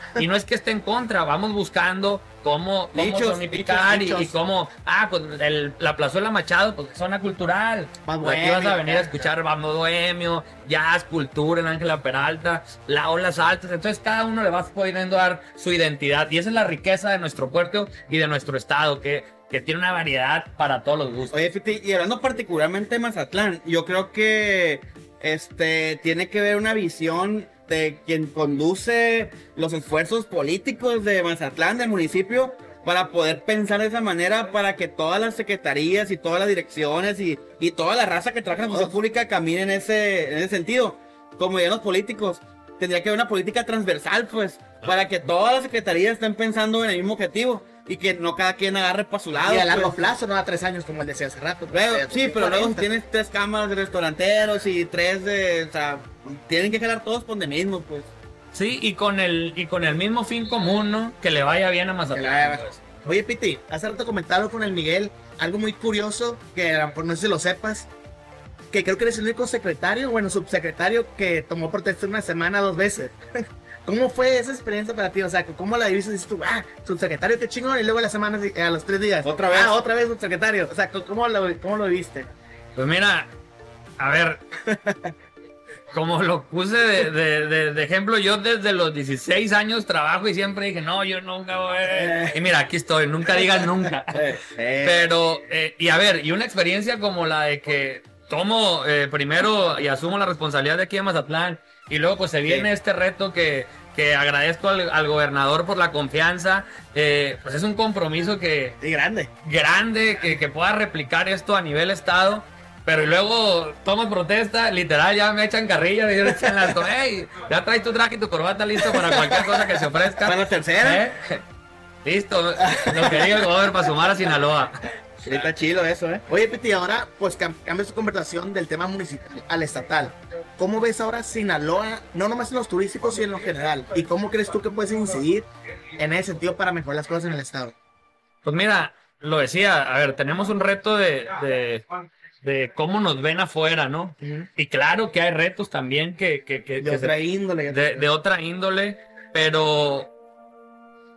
[SPEAKER 2] y
[SPEAKER 3] no
[SPEAKER 2] es que esté en contra, vamos buscando cómo, cómo
[SPEAKER 1] nichos,
[SPEAKER 2] y- y, cómo, ah, pues el- la plazuela Machado, pues zona cultural.
[SPEAKER 3] Más
[SPEAKER 2] Pues aquí vas a venir a escuchar Bando Bohemio, jazz, cultura, en Ángela Peralta, la olas altas. Entonces cada uno le vas pudiendo dar su identidad. Y esa es la riqueza de nuestro puerto y de nuestro estado, que, que tiene una variedad para todos los gustos.
[SPEAKER 1] Oye, Fiti, y hablando particularmente de Mazatlán, yo creo que este tiene que ver una visión quien conduce los esfuerzos políticos de Mazatlán, del municipio, para poder pensar de esa manera, para que todas las secretarías y todas las direcciones y, y toda la raza que trabaja en la función pública camine en ese, en ese sentido. Como ya los políticos, tendría que haber una política transversal, pues, para que todas las secretarías estén pensando en el mismo objetivo y que no cada quien agarre para su lado.
[SPEAKER 3] Y a largo
[SPEAKER 1] pues.
[SPEAKER 3] plazo, no a tres años, como él decía hace rato.
[SPEAKER 1] Luego,
[SPEAKER 3] Eh,
[SPEAKER 1] sí, pero luego
[SPEAKER 3] 40.
[SPEAKER 1] tienes tres cámaras de restauranteros y tres de, o sea, tienen que jalar todos por de mismo, pues.
[SPEAKER 2] Sí, y con el, y con el mismo fin común, ¿no? Que le vaya bien a Mazatlán. pues.
[SPEAKER 3] Oye, Piti, hace rato comentaba con el Miguel algo muy curioso que mejor no sé si lo sepas. Que creo que eres el único secretario, bueno, subsecretario que tomó protesta una semana dos veces. ¿Cómo fue esa experiencia para ti? O sea, ¿cómo la viviste? Dices tú, ah, subsecretario, qué chingón. Y luego a la semana, a los tres días.
[SPEAKER 1] Otra vez.
[SPEAKER 3] Ah, otra vez subsecretario. O sea, ¿cómo lo, cómo lo viviste?
[SPEAKER 2] Pues mira, a ver, como lo puse de, de- de- de ejemplo, yo desde los 16 años trabajo y siempre dije, no, yo nunca voy.
[SPEAKER 3] Eh.
[SPEAKER 2] Y mira, aquí estoy, nunca digas nunca.
[SPEAKER 1] Eh,
[SPEAKER 2] Pero, eh, y a ver, y una experiencia como la de que tomo eh, primero y asumo la responsabilidad de aquí en Mazatlán, y luego pues se viene
[SPEAKER 1] Sí.
[SPEAKER 2] este reto que, que agradezco al, al gobernador por la confianza, eh, pues es un compromiso que
[SPEAKER 3] Y grande.
[SPEAKER 2] grande, que, que pueda replicar esto a nivel estado. Pero y luego tomo protesta, literal, ya me echan carrilla, y echan las co- "Ey, ya traes tu traje y tu corbata listo para cualquier cosa que se ofrezca.
[SPEAKER 1] ¿Para la tercera?
[SPEAKER 2] ¿Eh? Listo, lo que diga el gobernador para sumar a Sinaloa.
[SPEAKER 1] Sí, está chido eso, ¿eh?
[SPEAKER 3] Oye, Piti, ahora pues cam- cambia su conversación del tema municipal al estatal. ¿Cómo ves ahora Sinaloa, no nomás en los turísticos, sino en lo general? ¿Y cómo crees tú que puedes incidir en ese sentido para mejorar las cosas en el estado?
[SPEAKER 2] Pues mira, lo decía, a ver, tenemos un reto de, de, de cómo nos ven afuera, ¿no? Y claro que hay retos también que, que, que-
[SPEAKER 3] De
[SPEAKER 2] que
[SPEAKER 3] otra
[SPEAKER 2] se-
[SPEAKER 3] índole.
[SPEAKER 2] de, de otra índole, pero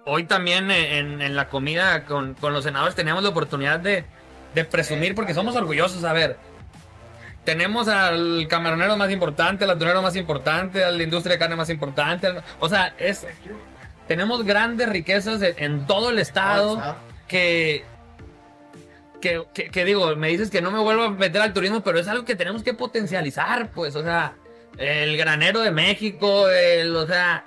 [SPEAKER 2] hoy también en, en la comida con, con los senadores teníamos la oportunidad de, de presumir porque somos orgullosos, a ver. Tenemos al camaronero más importante, al atunero más importante, a la industria de carne más importante. O sea, es tenemos grandes riquezas en, en todo el estado que, que, que, que digo, me dices que no me vuelvo a meter al turismo, pero es algo que tenemos que potencializar, pues, o sea, el granero de México, el, o sea,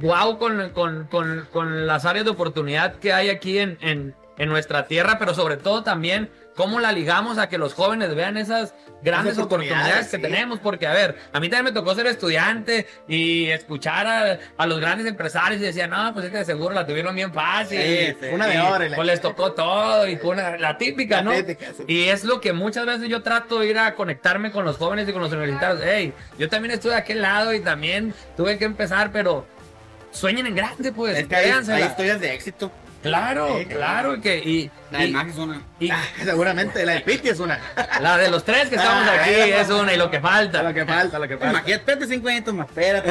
[SPEAKER 2] wow con, con, con, con las áreas de oportunidad que hay aquí en, en, en nuestra tierra, pero sobre todo también cómo la ligamos a que los jóvenes vean esas grandes
[SPEAKER 3] Esas oportunidades,
[SPEAKER 2] oportunidades que
[SPEAKER 3] sí.
[SPEAKER 2] tenemos, porque a ver, a mí también me tocó ser estudiante y escuchar a, a los grandes empresarios y decían, no, pues es que de seguro la tuvieron bien fácil.
[SPEAKER 1] Sí, sí.
[SPEAKER 3] Una de oro
[SPEAKER 2] Pues les tocó todo y fue una- la típica,
[SPEAKER 3] La
[SPEAKER 2] ¿no?
[SPEAKER 3] típica, sí.
[SPEAKER 2] Y es lo que muchas veces yo trato de ir a conectarme con los jóvenes y con los universitarios. Hey, yo también estuve de aquel lado y también tuve que empezar, pero sueñen en grande, pues.
[SPEAKER 1] Es que hay, historias de éxito.
[SPEAKER 2] Claro,
[SPEAKER 3] Sí,
[SPEAKER 2] claro, que y,
[SPEAKER 1] La del
[SPEAKER 2] y-
[SPEAKER 1] Max es una.
[SPEAKER 2] y
[SPEAKER 3] Ah, seguramente, la de Piti es una.
[SPEAKER 2] la de los tres que estamos
[SPEAKER 3] Ah,
[SPEAKER 2] aquí es una y lo que falta.
[SPEAKER 3] Lo que falta, lo que falta.
[SPEAKER 1] Imagínate, espérate cinco minutos más, espérate.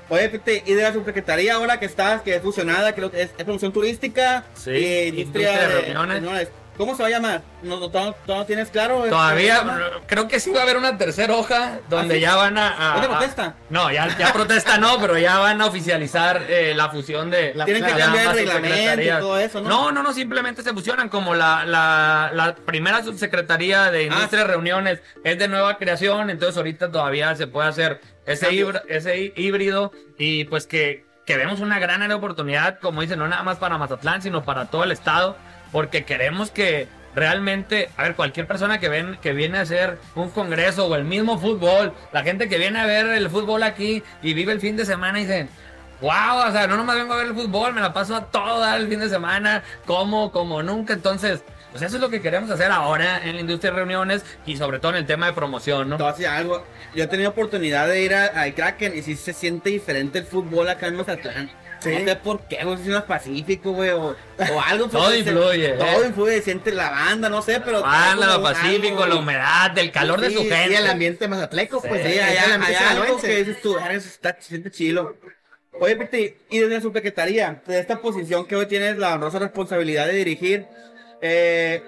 [SPEAKER 1] Oye, Pete, y de la subsecretaría ahora que estás, que es fusionada, creo que es, es promoción turística
[SPEAKER 2] Sí,
[SPEAKER 1] y
[SPEAKER 2] industria de reuniones.
[SPEAKER 1] ¿Cómo se va a llamar? ¿No, no, no- no tienes claro?
[SPEAKER 2] Todavía,
[SPEAKER 1] ¿Cómo se llama?
[SPEAKER 2] creo que sí va a haber una tercera hoja donde
[SPEAKER 1] ¿Ah,
[SPEAKER 2] ya van a... a-
[SPEAKER 1] ¿Es de
[SPEAKER 2] a-
[SPEAKER 1] protesta?
[SPEAKER 2] no, ya, ya protesta no, pero ya van a oficializar eh, la fusión de...
[SPEAKER 3] La-
[SPEAKER 1] Tienen que cambiar el reglamento y todo eso, ¿no?
[SPEAKER 2] No, no, no, simplemente se fusionan como la, la, la primera subsecretaría de Industria
[SPEAKER 1] Ah.
[SPEAKER 2] Reuniones es de nueva creación, entonces ahorita todavía se puede hacer ese, híbrido, ese hí- híbrido y pues que, que vemos una gran oportunidad, como dicen, no nada más para Mazatlán, sino para todo el estado, porque queremos que realmente, a ver, cualquier persona que ven que viene a hacer un congreso o el mismo fútbol, la gente que viene a ver el fútbol aquí y vive el fin de semana y dicen, wow, o sea, no nomás vengo a ver el fútbol, me la paso a todo el fin de semana, como, como nunca, entonces, pues eso es lo que queremos hacer ahora en la industria de reuniones y sobre todo en el tema de promoción, ¿no?
[SPEAKER 1] Decir algo. Yo he tenido oportunidad de ir al Kraken y sí se siente diferente el fútbol acá en Mazatlán.
[SPEAKER 3] Sí.
[SPEAKER 1] No sé por qué, güey, si es más pacífico, güey, o, o algo.
[SPEAKER 2] Todo
[SPEAKER 1] pues, se-
[SPEAKER 2] influye,
[SPEAKER 1] Todo
[SPEAKER 2] eh.
[SPEAKER 1] influye, siente la banda, no sé, pero...
[SPEAKER 2] Anda, lo
[SPEAKER 1] algo,
[SPEAKER 2] pacífico,
[SPEAKER 1] algo,
[SPEAKER 2] la humedad, el calor de su
[SPEAKER 1] sí,
[SPEAKER 3] Y
[SPEAKER 2] gente.
[SPEAKER 3] el ambiente mazatleco, pues
[SPEAKER 1] Sí, allá,
[SPEAKER 3] el
[SPEAKER 1] allá
[SPEAKER 3] ambiente
[SPEAKER 1] hay algo que dices tú, "Ah, eso está, siente chilo. Oye, Piti, y desde la subsecretaría, de esta posición que hoy tienes la honrosa responsabilidad de dirigir, eh,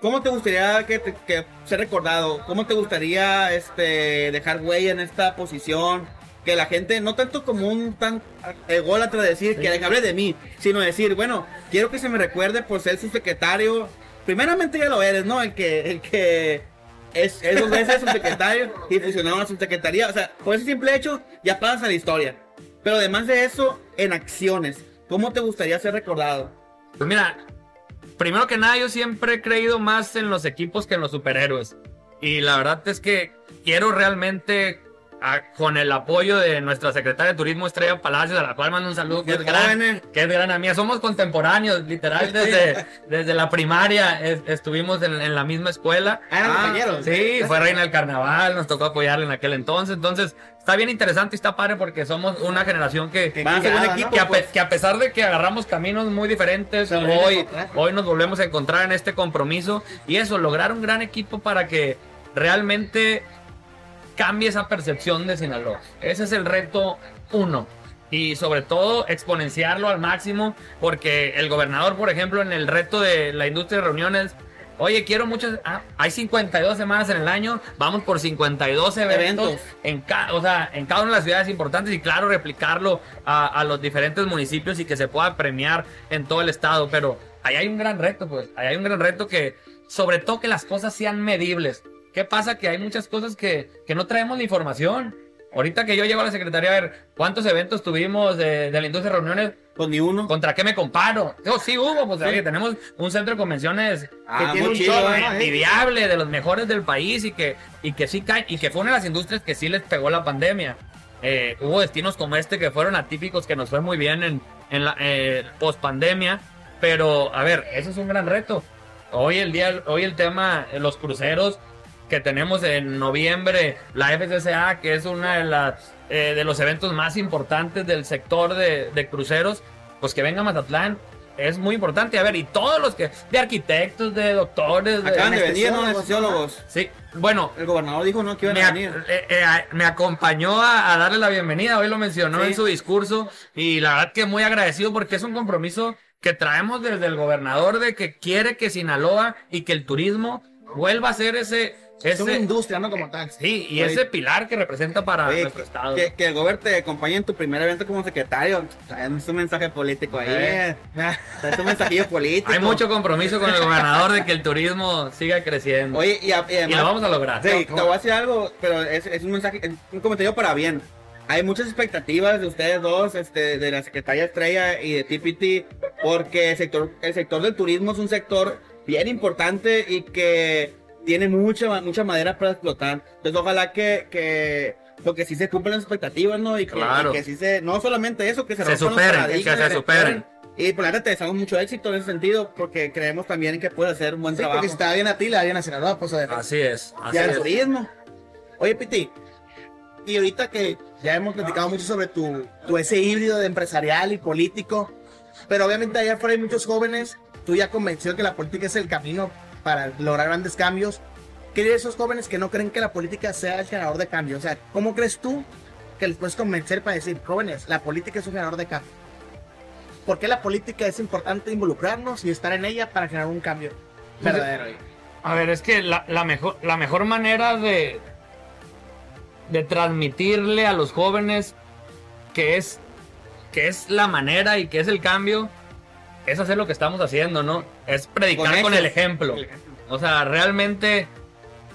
[SPEAKER 1] ¿cómo te gustaría que, te- que ser recordado? ¿Cómo te gustaría este, dejar huella en esta posición? Que la gente, no tanto como un tan ególatra decir que hable de mí, sino decir, bueno, quiero que se me recuerde por ser subsecretario. Primeramente ya lo eres, ¿no? El que, el que es, es dos veces subsecretario y fusionaron a subsecretaría. O sea, por ese simple hecho ya pasas a la historia. Pero además de eso, en acciones, ¿cómo te gustaría ser recordado?
[SPEAKER 2] Pues mira, primero que nada, yo siempre he creído más en los equipos que en los superhéroes. Y la verdad es que quiero realmente, a- con el apoyo de nuestra secretaria de Turismo, Estrella Palacios, a la cual mando un saludo, que es gran, que es gran amiga. Somos contemporáneos, literal, desde, desde la primaria es- estuvimos en, en la misma escuela.
[SPEAKER 3] Ah,
[SPEAKER 1] Ah.
[SPEAKER 2] Sí, fue reina del carnaval, nos tocó apoyarle en aquel entonces. Entonces, está bien interesante y está padre porque somos una generación que,
[SPEAKER 1] a un equipo,
[SPEAKER 3] ¿no?
[SPEAKER 2] que a, pe- que a pesar de que agarramos caminos muy diferentes, hoy, hoy nos volvemos a encontrar en este compromiso y eso, lograr un gran equipo para que realmente cambie esa percepción de Sinaloa. Ese es el reto uno. Y sobre todo exponenciarlo al máximo, porque el gobernador, por ejemplo, en el reto de la industria de reuniones, Oye, quiero muchas. Ah, hay 52 semanas en el año. Vamos por 52 eventos,
[SPEAKER 1] Eventos.
[SPEAKER 2] En, ca- o sea, en cada una de las ciudades importantes y, claro, replicarlo a, a los diferentes municipios y que se pueda premiar en todo el estado. Pero ahí hay un gran reto, pues. Ahí hay un gran reto que, sobre todo, que las cosas sean medibles. ¿Qué pasa? Que hay muchas cosas que, que no traemos la información. Ahorita que yo llego a la secretaría a ver cuántos eventos tuvimos de, de la industria de reuniones,
[SPEAKER 1] Pues ni uno.
[SPEAKER 2] ¿contra qué me comparo? Digo, sí hubo, pues oye, tenemos un centro de convenciones
[SPEAKER 1] Ah,
[SPEAKER 3] tiene
[SPEAKER 1] muy
[SPEAKER 3] un
[SPEAKER 1] chido, ¿eh?
[SPEAKER 3] ¿no?
[SPEAKER 2] envidiable, de los mejores del país y que, y que sí caen, y que fue una de las industrias que sí les pegó la pandemia. Eh, hubo destinos como este que fueron atípicos, que nos fue muy bien en, en la eh, post pandemia, pero a ver, eso es un gran reto. Hoy el día, hoy el tema, los cruceros que tenemos en noviembre, la FCCA, que es una de las eh, de los eventos más importantes del sector de, de cruceros, pues que venga Mazatlán es muy importante. A ver, y todos los que, de arquitectos, de doctores, de,
[SPEAKER 1] Acaban de venir, ¿no?
[SPEAKER 3] anestesiólogos.
[SPEAKER 2] Sí, bueno,
[SPEAKER 1] El gobernador dijo no que iban
[SPEAKER 2] me,
[SPEAKER 1] a venir.
[SPEAKER 2] eh, eh, me acompañó a, a darle la bienvenida, hoy lo mencionó
[SPEAKER 1] Sí.
[SPEAKER 2] en su discurso y la verdad que muy agradecido porque es un compromiso que traemos desde el gobernador de que quiere que Sinaloa y que el turismo vuelva a ser ese,
[SPEAKER 3] Es una industria, ¿no? Como tal.
[SPEAKER 2] sí, y
[SPEAKER 1] Oye.
[SPEAKER 2] ese pilar que representa para
[SPEAKER 1] Oye,
[SPEAKER 2] nuestro estado.
[SPEAKER 1] que, que el gobierno te acompañe en tu primer evento como secretario. Es un mensaje político ahí.
[SPEAKER 3] Eh.
[SPEAKER 1] Es un mensajillo político.
[SPEAKER 2] Hay mucho compromiso con el gobernador de que el turismo siga creciendo.
[SPEAKER 1] Oye, y, a- y
[SPEAKER 2] y
[SPEAKER 1] además,
[SPEAKER 2] lo vamos a lograr.
[SPEAKER 1] te, te voy a decir algo, pero es, es un mensaje, es un comentario para bien. Hay muchas expectativas de ustedes dos, este, de la secretaria Estrella y de TPT, porque el sector, el sector del turismo es un sector bien importante y que tiene mucha, mucha madera para explotar. Entonces, ojalá que, que, lo que sí se cumplan las expectativas, ¿no? Y que,
[SPEAKER 2] Claro.
[SPEAKER 1] y que sí se, no solamente eso, que se,
[SPEAKER 2] Se superen, que se superen.
[SPEAKER 1] Y por la neta te deseamos mucho éxito en ese sentido, porque creemos también que puede hacer un buen
[SPEAKER 3] Sí,
[SPEAKER 1] trabajo.
[SPEAKER 3] porque si va bien a ti, le va bien a Sinaloa, pues a ver.
[SPEAKER 2] Así es, así
[SPEAKER 3] Ya
[SPEAKER 1] el
[SPEAKER 2] es.
[SPEAKER 1] turismo.
[SPEAKER 3] Oye, Piti, y ahorita que ya hemos platicado mucho sobre tu, tu ese híbrido de empresarial y político, pero obviamente allá afuera hay muchos jóvenes, tú ya convencido que la política es el camino para lograr grandes cambios. ¿Qué dirías a esos jóvenes que no creen que la política sea el generador de cambio? O sea, ¿cómo crees tú que les puedes convencer para decir, jóvenes, la política es un generador de cambio? ¿Por qué la política es importante involucrarnos y estar en ella para generar un cambio verdadero?
[SPEAKER 2] A ver, es que la, la mejor, la mejor manera de, de transmitirle a los jóvenes que es, que es la manera y que es el cambio es hacer lo que estamos haciendo, ¿no? Es predicar
[SPEAKER 1] Con
[SPEAKER 2] con, el ejemplo. O sea, realmente,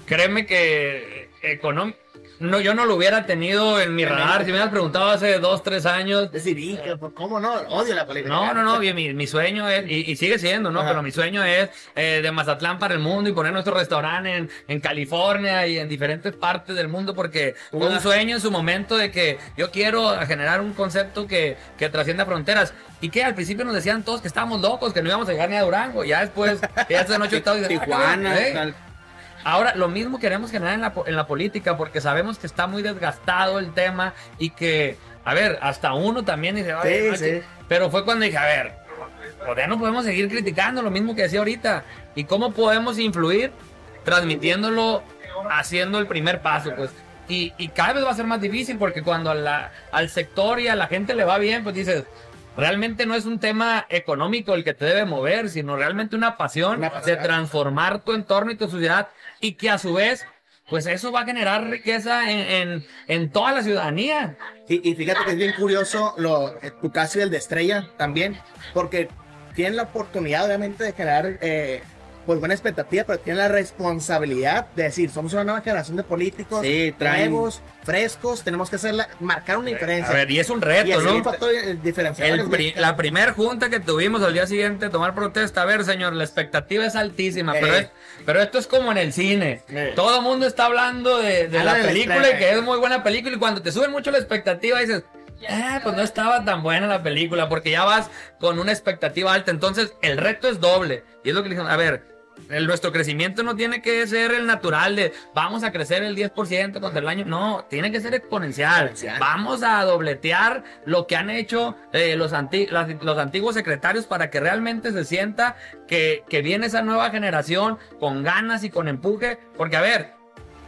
[SPEAKER 2] créeme que económico. No, yo no lo hubiera tenido en mi radar. Si me hubieras preguntado hace dos, tres años,
[SPEAKER 3] Decir, "Y, que, pues, ¿cómo no? Odio la política.
[SPEAKER 2] no, no, no, bien, mi, mi sueño es, y, y sigue siendo, ¿no?
[SPEAKER 3] Ajá.
[SPEAKER 2] Pero mi sueño es eh, de Mazatlán para el mundo y poner nuestro restaurante en, en California y en diferentes partes del mundo porque fue un sueño en su momento de que yo quiero generar un concepto que, que trascienda fronteras. Y que al principio nos decían todos que estábamos locos, que no íbamos a llegar ni a Durango. Ya después, ya esta noche estado
[SPEAKER 1] Tijuana, tal.
[SPEAKER 2] Ahora, lo mismo queremos generar en la, en la política porque sabemos que está muy desgastado el tema y que, a ver, hasta uno también dice, "Ay,
[SPEAKER 3] Sí, sí.
[SPEAKER 2] que-". pero fue cuando dije, a ver, pues ya no podemos seguir criticando lo mismo que decía ahorita. ¿Y cómo podemos influir? Transmitiéndolo, haciendo el primer paso, pues. Y, y cada vez va a ser más difícil porque cuando a la- al sector y a la gente le va bien, pues dices, realmente no es un tema económico el que te debe mover, sino realmente una pasión,
[SPEAKER 3] Una pasión.
[SPEAKER 2] de transformar tu entorno y tu ciudad y que a su vez, pues eso va a generar riqueza en, en, en toda la ciudadanía.
[SPEAKER 3] Y, y fíjate que es bien curioso lo, tu caso y el de Estrella también, porque tienen la oportunidad obviamente de generar eh, pues buena expectativa, pero tienen la responsabilidad de decir, somos una nueva generación de políticos
[SPEAKER 1] Sí, traen-
[SPEAKER 3] nuevos, frescos, tenemos que hacer la- marcar una diferencia.
[SPEAKER 2] A ver, y es un
[SPEAKER 3] y
[SPEAKER 2] reto,
[SPEAKER 3] es
[SPEAKER 2] ¿no?
[SPEAKER 3] un factor eh.
[SPEAKER 2] El pri- la primera junta que tuvimos al día siguiente tomar protesta, a ver, señor, la expectativa es altísima, pero,
[SPEAKER 3] Eh.
[SPEAKER 2] es- pero esto es como en el cine.
[SPEAKER 3] Eh.
[SPEAKER 2] Todo el mundo está hablando de, la
[SPEAKER 3] de la
[SPEAKER 2] película y que es muy buena película y cuando te suben mucho la expectativa dices, ah, pues no estaba tan buena la película porque ya vas con una expectativa alta. Entonces, el reto es doble. Y es lo que le dijeron, a ver, el- nuestro crecimiento no tiene que ser el natural de vamos a crecer el 10% contra el año. No, tiene que ser exponencial.
[SPEAKER 3] Exponencial.
[SPEAKER 2] Vamos a dobletear lo que han hecho eh, los, anti- las- los antiguos secretarios para que realmente se sienta que, que viene esa nueva generación con ganas y con empuje. Porque, a ver,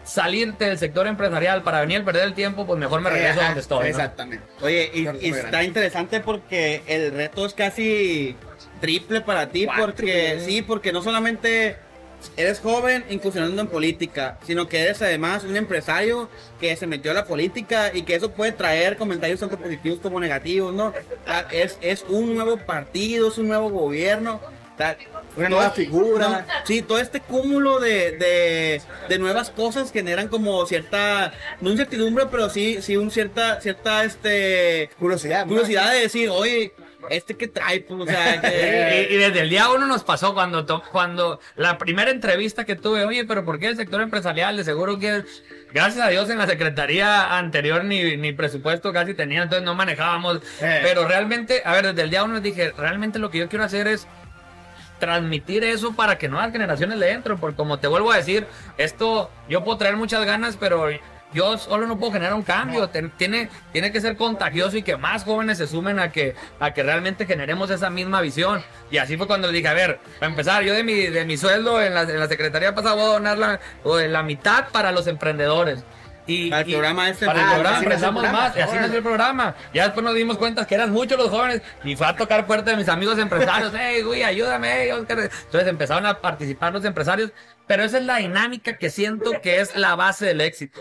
[SPEAKER 2] salirte del sector empresarial para venir a perder el tiempo, pues mejor me regreso a donde estoy. ¿no?
[SPEAKER 3] Exactamente.
[SPEAKER 1] Oye, y, está interesante porque el reto es casi triple para ti, porque sí, porque no solamente eres joven incursionando en política, sino que eres además un empresario que se metió a la política y que eso puede traer comentarios tanto positivos como negativos, ¿no? Es, es un nuevo partido, es un nuevo gobierno.
[SPEAKER 3] Una nueva
[SPEAKER 1] todo-
[SPEAKER 3] figura.
[SPEAKER 1] no, sí, todo este cúmulo de, de, de nuevas cosas generan como cierta, no incertidumbre, pero sí, sí un cierta, cierta, este,
[SPEAKER 3] Curiosidad. ¿no?
[SPEAKER 1] curiosidad de decir, oye, este que trae, pues, o sea,
[SPEAKER 2] Y,
[SPEAKER 1] que-
[SPEAKER 2] y desde el día uno nos pasó cuando, cuando la primera entrevista que tuve, oye, pero ¿por qué el sector empresarial? De seguro que, gracias a Dios, en la secretaría anterior ni, ni presupuesto casi tenía, entonces no manejábamos.
[SPEAKER 3] Eh.
[SPEAKER 2] Pero realmente, a ver, desde el día uno dije, realmente lo que yo quiero hacer es transmitir eso para que nuevas generaciones le entren, porque como te vuelvo a decir, esto yo puedo traer muchas ganas, pero yo solo no puedo generar un cambio, tiene, tiene que ser contagioso y que más jóvenes se sumen a que, a que realmente generemos esa misma visión. Y así fue cuando le dije, a ver, para empezar, yo de mi, de mi sueldo en la, en la Secretaría pasada voy a donar la, la mitad para los emprendedores. Y,
[SPEAKER 1] Para el
[SPEAKER 2] y-
[SPEAKER 1] programa este,
[SPEAKER 2] para el
[SPEAKER 1] ah,
[SPEAKER 2] programa empezamos más y así nació el programa. Ya después nos dimos cuenta que eran muchos los jóvenes y fue a tocar puerta de mis amigos empresarios. hey, güey, ayúdame, hey, Oscar. Entonces empezaron a participar los empresarios. Pero esa es la dinámica que siento que es la base del éxito.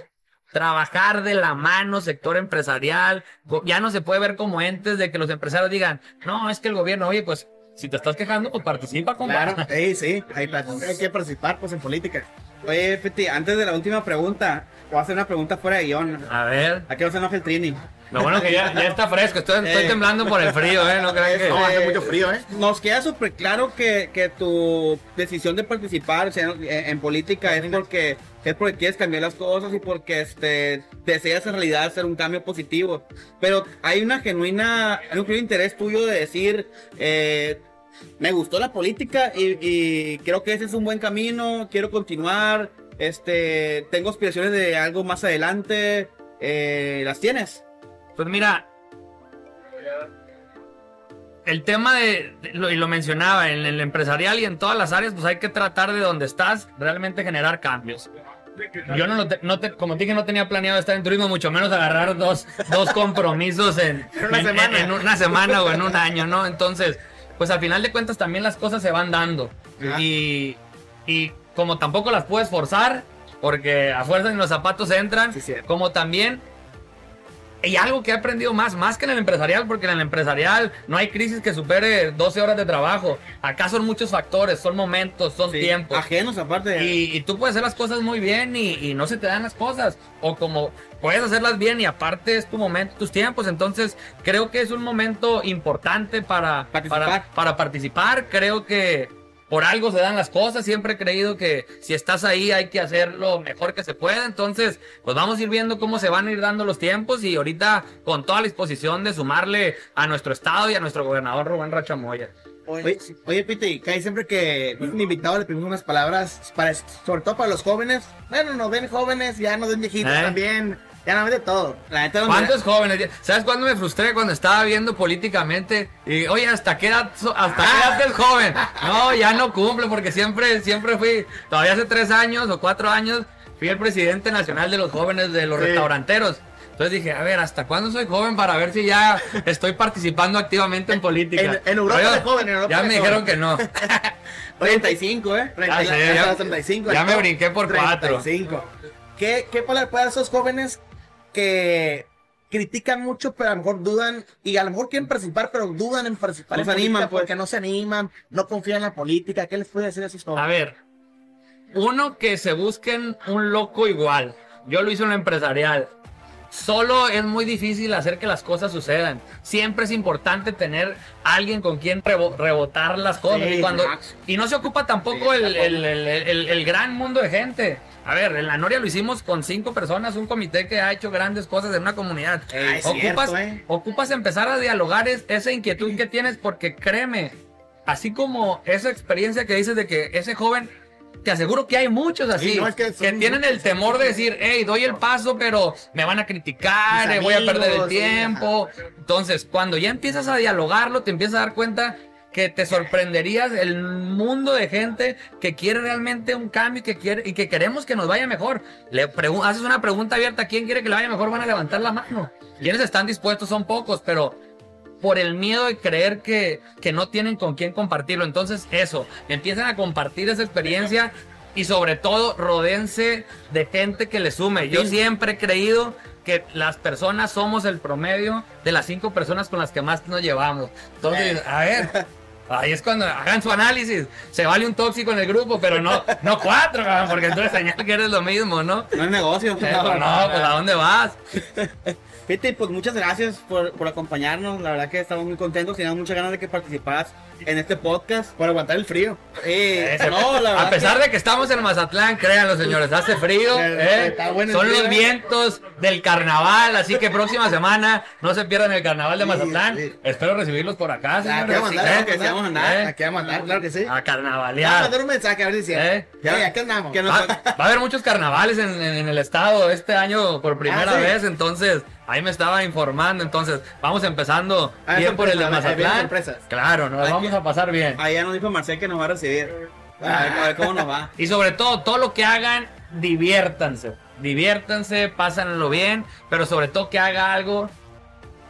[SPEAKER 2] Trabajar de la mano, sector empresarial. Ya no se puede ver como entes de que los empresarios digan, no, es que el gobierno, oye, pues si te estás quejando, pues participa con
[SPEAKER 3] Claro, sí, sí. Hay, hay que participar pues en política.
[SPEAKER 1] oye, Peti, antes de la última pregunta, voy a hacer una pregunta fuera de guion.
[SPEAKER 2] A ver,
[SPEAKER 1] ¿A qué no se enoja el Trini?
[SPEAKER 2] lo bueno que ya, ya está fresco. Estoy, estoy
[SPEAKER 1] Eh.
[SPEAKER 2] temblando por el frío, ¿eh? No crean que.
[SPEAKER 3] No, hace mucho frío, ¿eh?
[SPEAKER 1] Nos queda súper claro que, que tu decisión de participar o sea, en, en política es porque, es porque quieres cambiar las cosas y porque este, deseas en realidad hacer un cambio positivo. Pero hay una genuina, un genuino interés tuyo de decir, eh, me gustó la política y, creo que ese es un buen camino, quiero continuar, este, tengo aspiraciones de algo más adelante, eh, ¿las tienes?
[SPEAKER 2] Pues mira, el tema de, y lo mencionaba, en el empresarial y en todas las áreas, pues hay que tratar de donde estás realmente generar cambios. Yo no, lo te- no te- como te dije, no tenía planeado estar en turismo, mucho menos agarrar dos, dos compromisos en,
[SPEAKER 3] una
[SPEAKER 2] en-
[SPEAKER 3] semana.
[SPEAKER 2] en una semana o en un año, ¿no? Entonces, pues al final de cuentas también las cosas se van dando. Y, y como tampoco las puedes forzar, porque a fuerza en los zapatos entran,
[SPEAKER 3] Sí,
[SPEAKER 2] como también y algo que he aprendido más, más que en el empresarial, porque en el empresarial no hay crisis que supere 12 horas de trabajo. Acá son muchos factores, son momentos, son
[SPEAKER 1] Sí,
[SPEAKER 2] tiempos.
[SPEAKER 1] Ajenos aparte.
[SPEAKER 2] Y, y tú puedes hacer las cosas muy bien y, y no se te dan las cosas. O como puedes hacerlas bien y aparte es tu momento, tus tiempos. Entonces creo que es un momento importante para
[SPEAKER 1] Participar.
[SPEAKER 2] Para, para participar. Creo que por algo se dan las cosas. Siempre he creído que si estás ahí hay que hacer lo mejor que se pueda. Entonces, pues vamos a ir viendo cómo se van a ir dando los tiempos y ahorita con toda la disposición de sumarle a nuestro estado y a nuestro gobernador Rubén Rachamoya.
[SPEAKER 3] Oye, oye Piti, Kai, siempre que un invitado le pedimos unas palabras, para, sobre todo para los jóvenes. Bueno, nos ven jóvenes, ya nos ven viejitos
[SPEAKER 2] ¿Eh?
[SPEAKER 3] también. De todo.
[SPEAKER 1] La neta,
[SPEAKER 2] ¿Cuántos jóvenes? ¿Sabes cuándo me frustré cuando estaba viendo políticamente? Y, oye, ¿hasta qué edad, hasta qué edad es joven? No, ya no cumple porque siempre, siempre fui, todavía hace tres años o cuatro años, fui el presidente nacional de los jóvenes de los
[SPEAKER 3] Sí.
[SPEAKER 2] restauranteros. Entonces dije, a ver, ¿hasta cuándo soy joven para ver si ya estoy participando activamente en política?
[SPEAKER 3] En- en Europa
[SPEAKER 2] Oye,
[SPEAKER 3] de joven, en Europa
[SPEAKER 2] Ya
[SPEAKER 3] de
[SPEAKER 2] me
[SPEAKER 3] joven.
[SPEAKER 2] dijeron que no.
[SPEAKER 1] 35, ¿eh?
[SPEAKER 2] Ya sé,
[SPEAKER 3] Ya
[SPEAKER 2] ya-
[SPEAKER 3] estás 35,
[SPEAKER 2] ya me brinqué por cuatro.
[SPEAKER 3] 35. ¿Qué, qué palabra puede a esos jóvenes que critican mucho, pero a lo mejor dudan, y a lo mejor quieren participar, pero dudan en participar
[SPEAKER 1] No
[SPEAKER 3] en
[SPEAKER 1] se animan, pues.
[SPEAKER 3] porque no se animan, no confían en la política? ¿Qué les puede decir a esos
[SPEAKER 2] A
[SPEAKER 3] jóvenes?
[SPEAKER 2] ver, uno que se busquen un loco igual. Yo lo hice en lo empresarial. Solo es muy difícil hacer que las cosas sucedan. Siempre es importante tener alguien con quien rebo- rebotar las cosas.
[SPEAKER 3] Sí,
[SPEAKER 2] y, cuando- y no se ocupa tampoco el, el- el- el- gran mundo de gente. A ver, en la Noria lo hicimos con cinco personas, un comité que ha hecho grandes cosas en una comunidad.
[SPEAKER 3] Es
[SPEAKER 2] ocupas,
[SPEAKER 3] cierto, eh.
[SPEAKER 2] ocupas empezar a dialogar es- esa inquietud que tienes porque créeme, así como esa experiencia que dices de que ese joven, te aseguro que hay muchos así,
[SPEAKER 3] Sí, no, es que
[SPEAKER 2] tienen el temor de decir, hey, doy el paso, pero me van a criticar,
[SPEAKER 3] Mis
[SPEAKER 2] eh, voy a perder el
[SPEAKER 3] amigos, sí,
[SPEAKER 2] tiempo. Entonces, cuando ya empiezas a dialogarlo, te empiezas a dar cuenta que te sorprenderías el mundo de gente que quiere realmente un cambio y que quiere y que queremos que nos vaya mejor. Le haces una pregunta abierta, ¿quién quiere que le vaya mejor? Van a levantar la mano. Quienes están dispuestos son pocos, pero por el miedo de creer que, que no tienen con quién compartirlo. Entonces, eso, empiezan a compartir esa experiencia y sobre todo rodense de gente que le sume. Yo siempre he creído que las personas somos el promedio de las cinco personas con las que más nos llevamos. Entonces, a ver, ahí es cuando hagan su análisis. Se vale un tóxico en el grupo, pero no, no cuatro, porque entonces señal que eres lo mismo, ¿no?
[SPEAKER 1] No es negocio.
[SPEAKER 2] No, no, pues ¿a dónde vas?
[SPEAKER 1] Fíjate, pues muchas gracias por, por, acompañarnos. La verdad que estamos muy contentos. Teníamos muchas ganas de que participaras en este podcast.
[SPEAKER 3] Por aguantar el frío.
[SPEAKER 2] Eh, no, la a pesar de que estamos en Mazatlán, créanlo, señores, hace frío. Eh, Son los vientos del carnaval. Así que próxima semana no se pierdan el carnaval de Mazatlán. Espero recibirlos por acá, señores.
[SPEAKER 3] Aquí a mandar, sí, vamos a andar. Aquí a mandar, claro que sí.
[SPEAKER 2] A carnavalear.
[SPEAKER 3] Vamos a mandar un mensaje a ver si eh, ya, aquí andamos.
[SPEAKER 2] Va, va, a haber muchos carnavales en, en, el estado este año por primera ah, vez, entonces Ahí me estaba informando, entonces vamos empezando ah, bien por el de Mazatlán. Claro, nos vamos a pasar bien.
[SPEAKER 1] Ahí ya nos dijo Marcel que nos va a recibir. A ver, cómo nos va.
[SPEAKER 2] y sobre todo, todo lo que hagan, diviértanse. Diviértanse, pásenlo bien, pero sobre todo que haga algo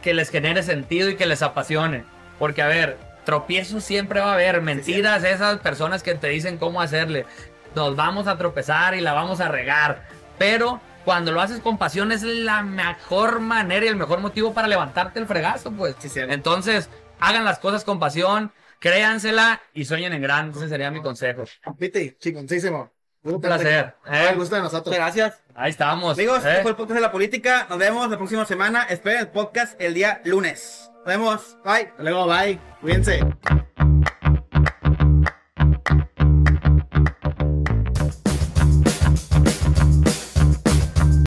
[SPEAKER 2] que les genere sentido y que les apasione. Porque, a ver, tropiezos siempre va a haber, mentiras, esas personas que te dicen cómo hacerle. Nos vamos a tropezar y la vamos a regar. Pero cuando lo haces con pasión es la mejor manera y el mejor motivo para levantarte el fregazo, pues. Entonces, hagan las cosas con pasión, créansela y sueñen en grande. Ese sería mi consejo.
[SPEAKER 3] Viste, chingoncísimo.
[SPEAKER 2] Un placer.
[SPEAKER 3] ¿eh? gusto de nosotros.
[SPEAKER 1] Gracias.
[SPEAKER 2] Ahí estamos.
[SPEAKER 1] Amigos, este ¿eh? fue el podcast de la política. Nos vemos la próxima semana. Esperen el podcast el día lunes. Nos vemos. Bye.
[SPEAKER 3] Hasta luego, bye. Cuídense.